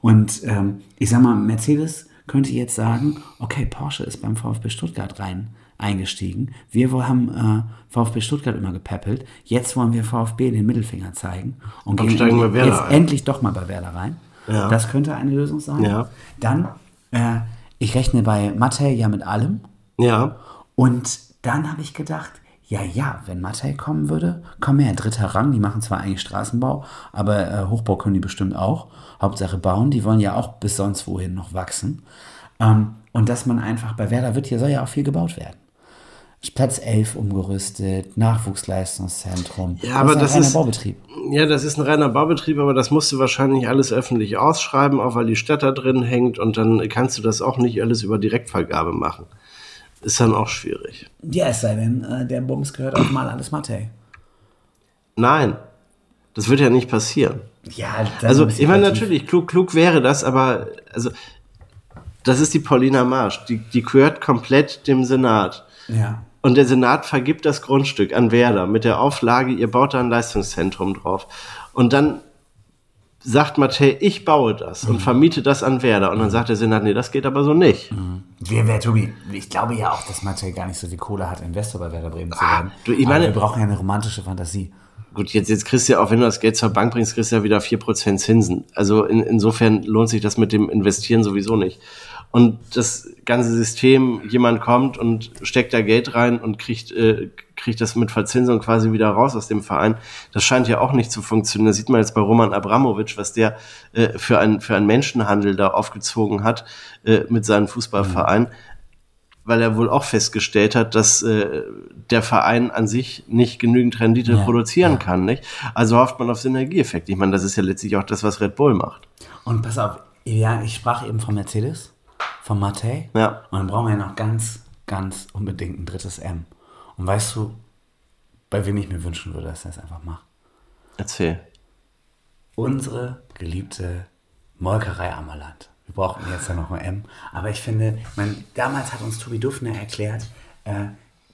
B: Und ähm, ich sag mal, Mercedes könnte jetzt sagen, okay, Porsche ist beim VfB Stuttgart rein eingestiegen. Wir haben äh, VfB Stuttgart immer gepäppelt. Jetzt wollen wir VfB den Mittelfinger zeigen und
C: Und
B: gehen jetzt
C: ein.
B: endlich doch mal bei Werder rein.
C: Ja.
B: Das könnte eine Lösung sein.
C: Ja.
B: Dann, äh, ich rechne bei Matej ja mit allem.
C: Ja.
B: Und dann habe ich gedacht, ja, ja, wenn Matej kommen würde, komm her, dritter Rang, die machen zwar eigentlich Straßenbau, aber äh, Hochbau können die bestimmt auch. Hauptsache bauen, die wollen ja auch bis sonst wohin noch wachsen. Ähm, und dass man einfach bei Werder wird, hier soll ja auch viel gebaut werden. Platz 11 umgerüstet, Nachwuchsleistungszentrum.
C: Ja, aber
B: ein
C: das
B: reiner
C: ist-
B: Baubetrieb.
C: Ja, das ist ein reiner Baubetrieb, aber das musst du wahrscheinlich alles öffentlich ausschreiben, auch weil die Stadt da drin hängt und dann kannst du das auch nicht alles über Direktvergabe machen. Ist dann auch schwierig.
B: Ja, es sei denn, äh, der Bums gehört auch mal alles Matej.
C: Nein, das wird ja nicht passieren.
B: Ja,
C: Also, ich meine, natürlich, klug, klug wäre das, aber also, das ist die Paulina Marsch. Die, die gehört komplett dem Senat.
B: Ja.
C: Und der Senat vergibt das Grundstück an Werder mit der Auflage, ihr baut da ein Leistungszentrum drauf. Und dann sagt Matthä, ich baue das und vermiete das an Werder. Und dann sagt der Senat, nee, das geht aber so nicht.
B: Wer, wer, Tobi, ich glaube ja auch, dass Matej gar nicht so viel Kohle hat, Investor bei Werder Bremen zu
C: Ah,
B: werden.
C: du, ich
B: Aber
C: meine-
B: wir brauchen ja eine romantische Fantasie.
C: Gut, jetzt, jetzt kriegst du ja auch, wenn du das Geld zur Bank bringst, kriegst du ja wieder 4% Zinsen. Also in, insofern lohnt sich das mit dem Investieren sowieso nicht. Und das ganze System, jemand kommt und steckt da Geld rein und kriegt, äh, kriegt das mit Verzinsung quasi wieder raus aus dem Verein, das scheint ja auch nicht zu funktionieren. Das sieht man jetzt bei Roman Abramowitsch, was der äh, für, ein, für einen Menschenhandel da aufgezogen hat äh, mit seinem Fußballverein weil er wohl auch festgestellt hat, dass äh, der Verein an sich nicht genügend Rendite
B: Ja,
C: produzieren kann. Nicht? Also hofft man auf Synergieeffekte. Ich meine, das ist ja letztlich auch das, was Red Bull macht.
B: Und pass auf, ja, ich sprach eben von Mercedes, von Matej.
C: Ja.
B: Und dann brauchen wir ja noch ganz, ganz unbedingt ein drittes M. Und weißt du, bei wem ich mir wünschen würde, dass er es einfach macht?
C: Erzähl.
B: Unsere geliebte Molkerei Ammerland. Wir brauchen jetzt ja noch ein M. Aber ich finde, man, damals hat uns Tobi Duffner erklärt, äh,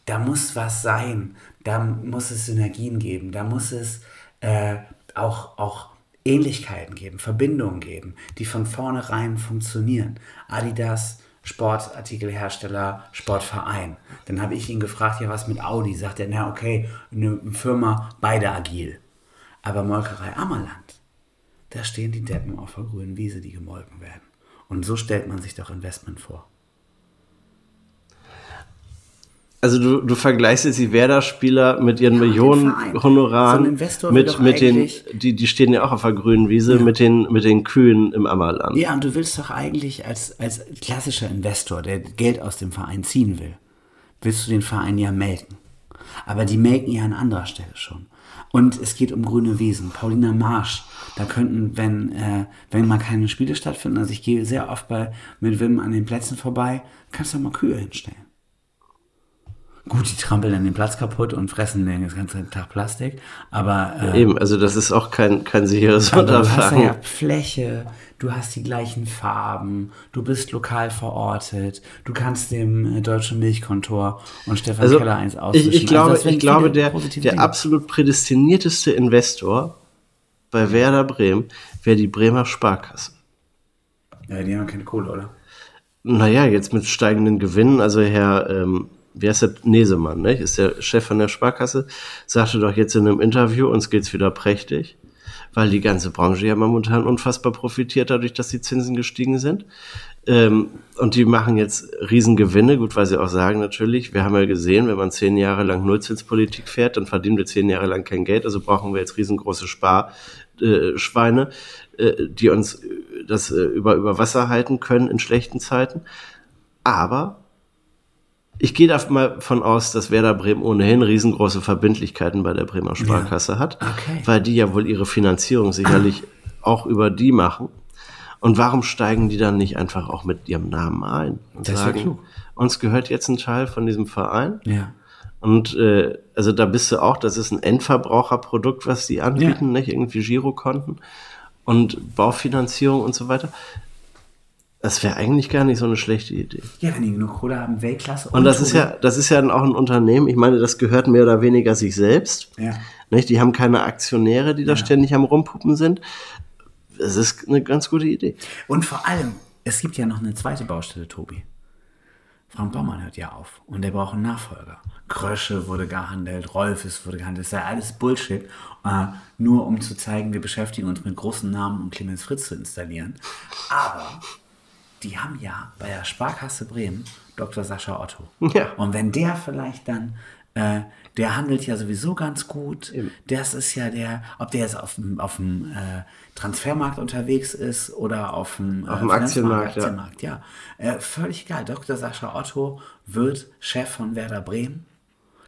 B: da muss was sein. Da muss es Synergien geben. Da muss es äh, auch, auch Ähnlichkeiten geben, Verbindungen geben, die von vornherein funktionieren. Adidas, Sportartikelhersteller, Sportverein. Dann habe ich ihn gefragt, ja, was mit Audi? Sagt er, na okay, eine Firma, beide agil. Aber Molkerei Ammerland, da stehen die Deppen auf der grünen Wiese, die gemolken werden. Und so stellt man sich doch Investment vor.
C: Also du, du vergleichst jetzt die Werder-Spieler mit ihren
B: Ja,
C: Millionen. Honoraren
B: So
C: mit, mit den, die, die stehen ja auch auf der grünen Wiese, mit den, mit den Kühen im Ammerland.
B: Ja, und du willst doch eigentlich als, als klassischer Investor, der Geld aus dem Verein ziehen will, willst du den Verein ja melken. Aber die melken ja an anderer Stelle schon. Und es geht um grüne Wiesen. Paulina Marsch, da könnten, wenn, äh, wenn mal keine Spiele stattfinden, also ich gehe sehr oft bei, mit Wim an den Plätzen vorbei, kannst du mal Kühe hinstellen. Gut, die trampeln dann den Platz kaputt und fressen den ganzen Tag Plastik, aber äh,
C: Eben, also das ist auch kein, kein sicheres
B: aber du hast
C: Unterfangen.
B: ja Fläche, du hast die gleichen Farben, du bist lokal verortet, du kannst dem äh, Deutschen Milchkontor und Stefan
C: Also
B: Keller eins auswischen.
C: ich, ich glaube,
B: also das wären
C: ich glaube der, der
B: Dinge.
C: absolut prädestinierteste Investor bei Werder Bremen wäre die Bremer Sparkasse.
B: Ja, die haben keine Kohle, oder?
C: Naja, jetzt mit steigenden Gewinnen, also Herr, ähm, wie heißt der, Nesemann, ne? ist der Chef von der Sparkasse, sagte doch jetzt in einem Interview, uns geht's wieder prächtig, weil die ganze Branche ja momentan unfassbar profitiert dadurch, dass die Zinsen gestiegen sind. Ähm, und die machen jetzt Riesengewinne, gut, weil sie auch sagen natürlich, wir haben ja gesehen, wenn man zehn Jahre lang Nullzinspolitik fährt, dann verdienen wir zehn Jahre lang kein Geld, also brauchen wir jetzt riesengroße Sparschweine, äh, äh, die uns äh, das über, über Wasser halten können in schlechten Zeiten. Aber ich gehe da mal von aus, dass Werder Bremen ohnehin riesengroße Verbindlichkeiten bei der Bremer Sparkasse hat,
B: Okay.
C: weil die ja wohl ihre Finanzierung sicherlich auch über die machen. Und warum steigen die dann nicht einfach auch mit ihrem Namen ein und
B: Das
C: sagen, uns gehört jetzt ein Teil von diesem Verein?
B: Ja.
C: Und äh, also da bist du auch, das ist ein Endverbraucherprodukt, was die anbieten,
B: Ja.
C: nicht irgendwie Girokonten und Baufinanzierung und so weiter. Das wäre eigentlich gar nicht so eine schlechte Idee.
B: Ja, wenn die genug Kohle haben, Weltklasse.
C: Und das ist ja, das ist ja dann auch ein Unternehmen. Ich meine, das gehört mehr oder weniger sich selbst.
B: Ja.
C: Nicht? Die haben keine Aktionäre, die da ständig am Rumpuppen sind. Es ist eine ganz gute Idee.
B: Und vor allem, es gibt ja noch eine zweite Baustelle, Tobi. Frank Baumann hört ja auf und der braucht einen Nachfolger. Krösche wurde gehandelt, Rolfes wurde gehandelt, das sei alles Bullshit. Äh, nur um zu zeigen, wir beschäftigen uns mit großen Namen, um Clemens Fritz zu installieren. Aber die haben ja bei der Sparkasse Bremen Dr. Sascha Otto.
C: Ja.
B: Und wenn der vielleicht dann, äh, der handelt ja sowieso ganz gut. Das ist ja der, ob der jetzt auf dem, auf dem äh, Transfermarkt unterwegs ist oder auf dem, äh,
C: Auf dem
B: Finanzmarkt,
C: Aktienmarkt, ja.
B: Aktienmarkt, ja. Äh, völlig egal. Dr. Sascha Otto wird Chef von Werder Bremen.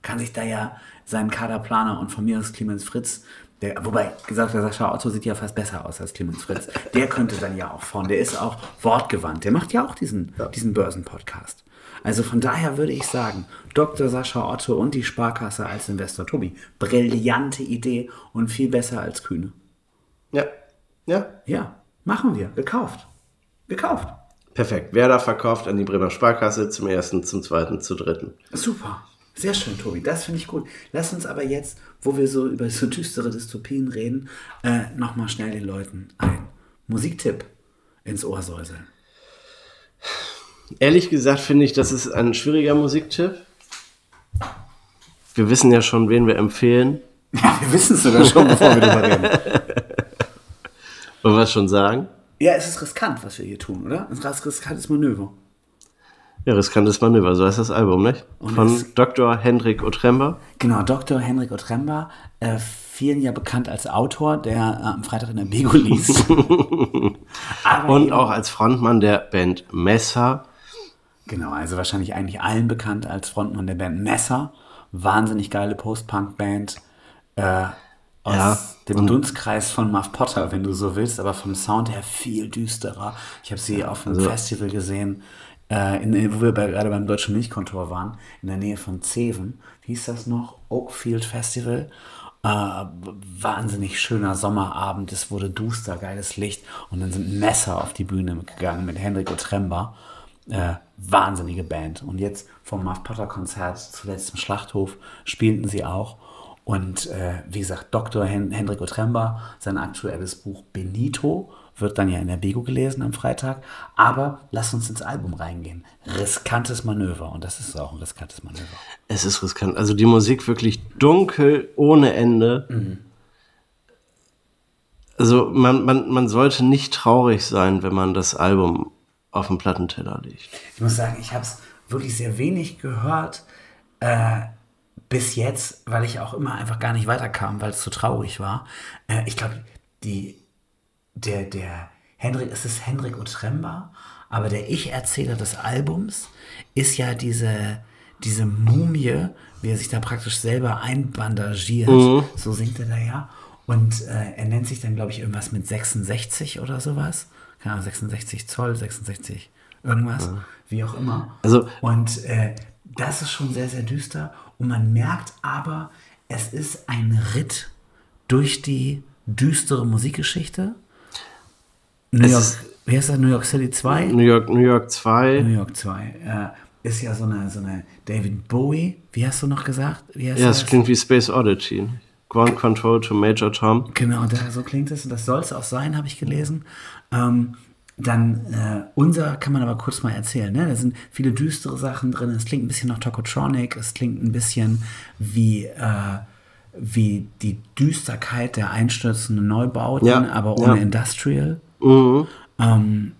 B: Kann sich da ja seinen Kaderplaner und von mir aus Clemens Fritz, der, wobei gesagt, der Sascha Otto sieht ja fast besser aus als Clemens Fritz. Der könnte dann ja auch vorne. Der ist auch wortgewandt. Der macht ja auch diesen, diesen Börsenpodcast. Also von daher würde ich sagen, Dr. Sascha Otto und die Sparkasse als Investor Tobi. Brillante Idee und viel besser als Kühne.
C: Ja. Ja.
B: Ja, machen wir. Gekauft. Gekauft.
C: Perfekt. Werder verkauft an die Bremer Sparkasse zum ersten, zum zweiten, zum dritten.
B: Super. Sehr schön, Tobi. Das finde ich gut. Lass uns aber jetzt, wo wir so über so düstere Dystopien reden, äh, nochmal schnell den Leuten ein Musiktipp ins Ohr säuseln.
C: Ehrlich gesagt finde ich, das ist ein schwieriger Musiktipp. Wir wissen ja schon, wen wir empfehlen. <laughs>
B: Ja, wir wissen es sogar schon, bevor wir darüber reden.
C: Wollen wir es schon sagen?
B: Ja, es ist riskant, was wir hier tun, oder? Es ist ein riskantes Manöver.
C: Ja, riskantes Manöver, so heißt das Album, nicht?
B: Und
C: Von Dr. Hendrik Otremba.
B: Genau, Dr. Henrik Otremba, äh, vielen ja bekannt als Autor, der äh, am Freitag in der Bego liest. <laughs>
C: Und auch als Frontmann der Band Messer.
B: Genau, also wahrscheinlich eigentlich allen bekannt als Frontmann der Band Messer. Wahnsinnig geile Post-Punk-Band. Äh, aus
C: Ja,
B: dem Dunstkreis von Muff Potter, wenn du so willst, aber vom Sound her viel düsterer. Ich habe sie auf einem
C: Also
B: Festival gesehen, äh, in, wo wir bei, gerade beim Deutschen Milchkontor waren, in der Nähe von Zeven. Hieß das noch? Oakfield Festival. Äh, wahnsinnig schöner Sommerabend, es wurde duster, geiles Licht und dann sind Messer auf die Bühne gegangen mit Hendrik Otremba. Äh, wahnsinnige Band. Und jetzt vom Muff Potter Konzert zuletzt im Schlachthof spielten sie auch. Und äh, wie gesagt, Dr. Hen Hendrik Otremba, sein aktuelles Buch Benito, wird dann ja in der Bego gelesen am Freitag. Aber lass uns ins Album reingehen. Riskantes Manöver. Und das ist auch ein riskantes Manöver.
C: Es ist riskant. Also die Musik wirklich dunkel ohne Ende. Also man, man, man sollte nicht traurig sein, wenn man das Album auf dem Plattenteller legt.
B: Ich muss sagen, ich habe es wirklich sehr wenig gehört äh, bis jetzt, weil ich auch immer einfach gar nicht weiterkam, weil es so traurig war. Äh, ich glaube, die der der Hendrik, es ist Hendrik Otremba, aber der Ich-Erzähler des Albums ist ja diese diese Mumie, wie er sich da praktisch selber einbandagiert. So singt er da ja. Und äh, er nennt sich dann, glaube ich, irgendwas mit 66 oder sowas. Keine Ahnung, 66 Zoll, 66 irgendwas, wie auch immer.
C: Also-
B: und äh, das ist schon sehr, sehr düster. Und man merkt aber, es ist ein Ritt durch die düstere Musikgeschichte. New York, wie heißt das? New York City 2?
C: New York, New York 2.
B: New York 2. Äh, ist ja so eine, so eine David Bowie, wie hast du noch gesagt?
C: Ja, es klingt wie Space Oddity. Ground Control to Major Tom.
B: Genau, da, so klingt es. Und das soll es auch sein, habe ich gelesen. Ähm, dann äh, unser kann man aber kurz mal erzählen. Ne? Da sind viele düstere Sachen drin. Es klingt ein bisschen nach Tokotronic. Es klingt ein bisschen wie, äh, wie die Düsterkeit der einstürzenden Neubauten,
C: Ja,
B: aber ohne
C: ja.
B: Industrial.
C: Mhm.
B: Ähm,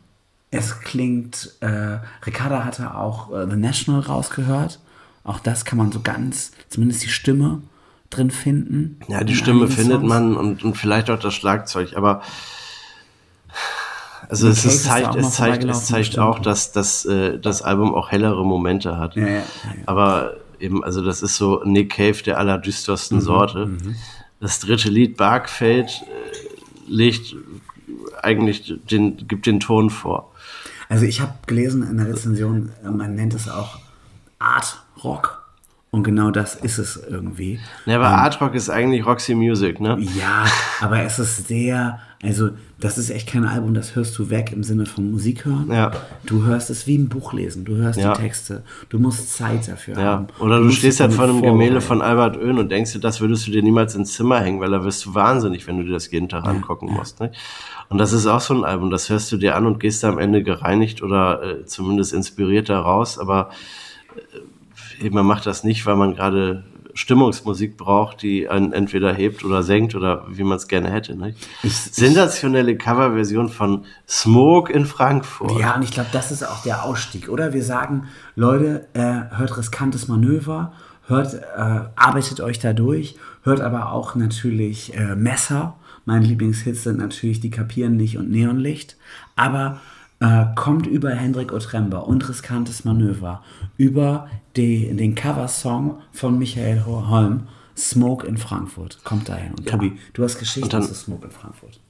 B: es klingt, äh, Ricarda hatte auch äh, The National rausgehört. Auch das kann man so ganz, zumindest die Stimme drin finden.
C: Ja, die Stimme findet
B: Songs.
C: man und, und vielleicht auch das Schlagzeug, aber also es,
B: da
C: zeigt, es zeigt, es zeigt auch, dass, dass äh, das Album auch hellere Momente hat.
B: Ja, ja, ja.
C: Aber eben, also das ist so Nick Cave der allerdüstersten
B: Mhm,
C: Sorte. Das dritte Lied, Barkfeld, äh, legt eigentlich den, gibt den Ton vor.
B: Also ich habe gelesen in der Rezension, man nennt es auch Art Rock. Und genau das ist es irgendwie.
C: Ja, aber Art Rock ist eigentlich Roxy Music, ne?
B: Ja, aber es ist sehr, also das ist echt kein Album, das hörst du weg im Sinne von Musik hören.
C: Ja.
B: Du hörst es wie ein Buch lesen, du hörst
C: Ja.
B: die Texte, du musst Zeit dafür
C: Ja,
B: haben.
C: oder du,
B: musst
C: stehst halt vor einem Gemälde von Albert Oehn und denkst dir, das würdest du dir niemals ins Zimmer hängen, weil da wirst du wahnsinnig, wenn du dir das jeden Tag angucken musst. Ne? Und das ist auch so ein Album, das hörst du dir an und gehst da am Ende gereinigt oder äh, zumindest inspiriert da raus, aber äh, man macht das nicht, weil man gerade Stimmungsmusik braucht, die einen entweder hebt oder senkt oder wie man es gerne hätte. Ne?
B: Ich-
C: Sensationelle Coverversion von Smoke in Frankfurt.
B: Ja, und ich glaube, das ist auch der Ausstieg, oder? Wir sagen, Leute, äh, hört riskantes Manöver, hört, äh, arbeitet euch da durch, hört aber auch natürlich äh, Messer. Meine Lieblingshits sind natürlich Die Kapieren nicht und Neonlicht. Aber äh, kommt über Hendrik Otremba und riskantes Manöver, über die, den Coversong von Michael Ho- Holm, Smoke in Frankfurt. Kommt dahin. Und Tobi, du hast Geschichten zu Smoke in Frankfurt.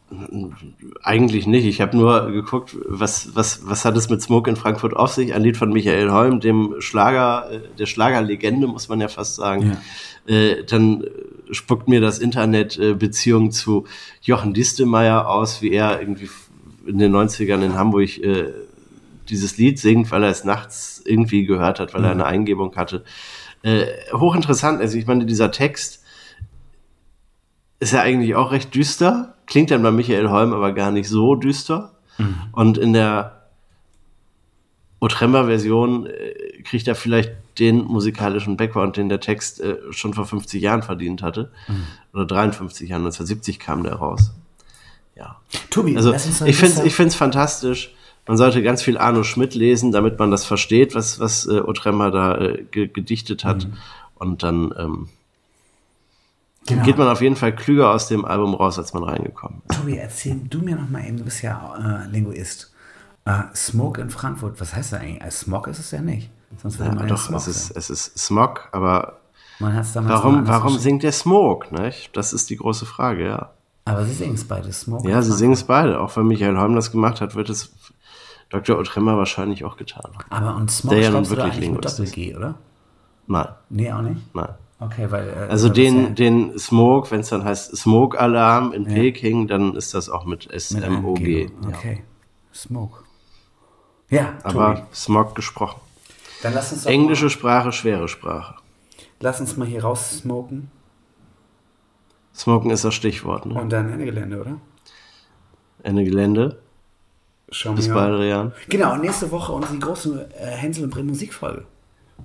C: Eigentlich nicht. Ich habe nur geguckt, was, was, was hat es mit Smoke in Frankfurt auf sich? Ein Lied von Michael Holm, dem Schlager, äh, der Schlagerlegende, muss man ja fast sagen. Äh, dann äh, spuckt mir das Internet äh, Beziehung zu Jochen Distelmeier aus, wie er irgendwie in den 90ern in Hamburg äh, dieses Lied singt, weil er es nachts irgendwie gehört hat, weil er eine Eingebung hatte. Äh, hochinteressant. Also ich meine, dieser Text ist ja eigentlich auch recht düster. Klingt dann bei Michael Holm aber gar nicht so düster. Und in der Otremba-Version äh, kriegt er vielleicht den musikalischen Background, den der Text äh, schon vor 50 Jahren verdient hatte. Oder 53 Jahren, 1970 kam der raus. Ja.
B: Tobi,
C: Also ich finde es fantastisch. Man sollte ganz viel Arno Schmidt lesen, damit man das versteht, was, was äh, Otremba da äh, ge gedichtet hat.
B: Mhm.
C: Und dann ähm,
B: Genau.
C: geht man auf jeden Fall klüger aus dem Album raus, als man reingekommen ist.
B: Tobi, erzähl du mir noch mal eben, du bist ja äh, Linguist. Äh, Smoke in Frankfurt, was heißt das eigentlich? Äh, Smog ist es ja nicht. Sonst würde
C: Ja,
B: man
C: doch,
B: Smog
C: es ist, es ist Smog, aber warum, warum singt der Smoke? Nicht? Das ist die große Frage, ja.
B: Aber sie singen es beide, Smoke.
C: Ja, sie singen es beide. Auch wenn Michael Holm das gemacht hat, wird es Dr. Otremmer wahrscheinlich auch getan.
B: Aber und Smog
C: Der ja nun wirklich
B: eigentlich mit. Doppel-G, oder?
C: Nein,
B: Nee, auch nicht?
C: nein.
B: Okay, weil... Äh,
C: Also den,
B: ja
C: den Smoke, wenn es dann heißt Smoke-Alarm in Peking, dann ist das auch mit S-M-O-G.
B: G.
C: Ja.
B: Okay, Smoke. Ja, Tobi,
C: Aber Smog gesprochen.
B: dann lass uns
C: Englische
B: Mal,
C: Sprache, schwere Sprache.
B: lass uns mal hier raus smoken
C: Smoken ist das Stichwort. Ne?
B: und dann Ende Gelände, oder?
C: Ende Gelände.
B: Schauen
C: Bis
B: wir
C: bald, Rian.
B: Genau, nächste Woche unsere große äh, Hänsel und Bremen Musikfolge.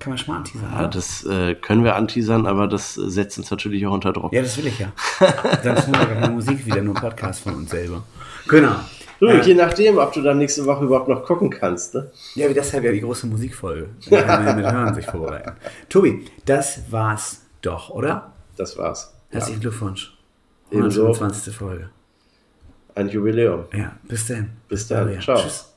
B: Kann man schon mal anteasern,
C: Ja,
B: oder?
C: das äh, können wir anteasern, aber das setzt uns natürlich auch unter Druck.
B: Ja, das will ich ja. <laughs> Dann tun wir keine Musik wieder, nur Podcast von uns selber. Genau.
C: Du,
B: Äh,
C: je nachdem, ob du dann nächste Woche überhaupt noch gucken kannst. Ne?
B: ja, wie deshalb ja die große Musikfolge. Dann kann man ja mit Hören sich vorbereiten. Tobi, das war's doch, oder?
C: Das war's.
B: Herzlichen Glückwunsch.
C: Ebenso.
B: 125. Folge.
C: Ein Jubiläum.
B: Ja, bis dann.
C: Bis dann.
B: Adrian.
C: Ciao.
B: Tschüss.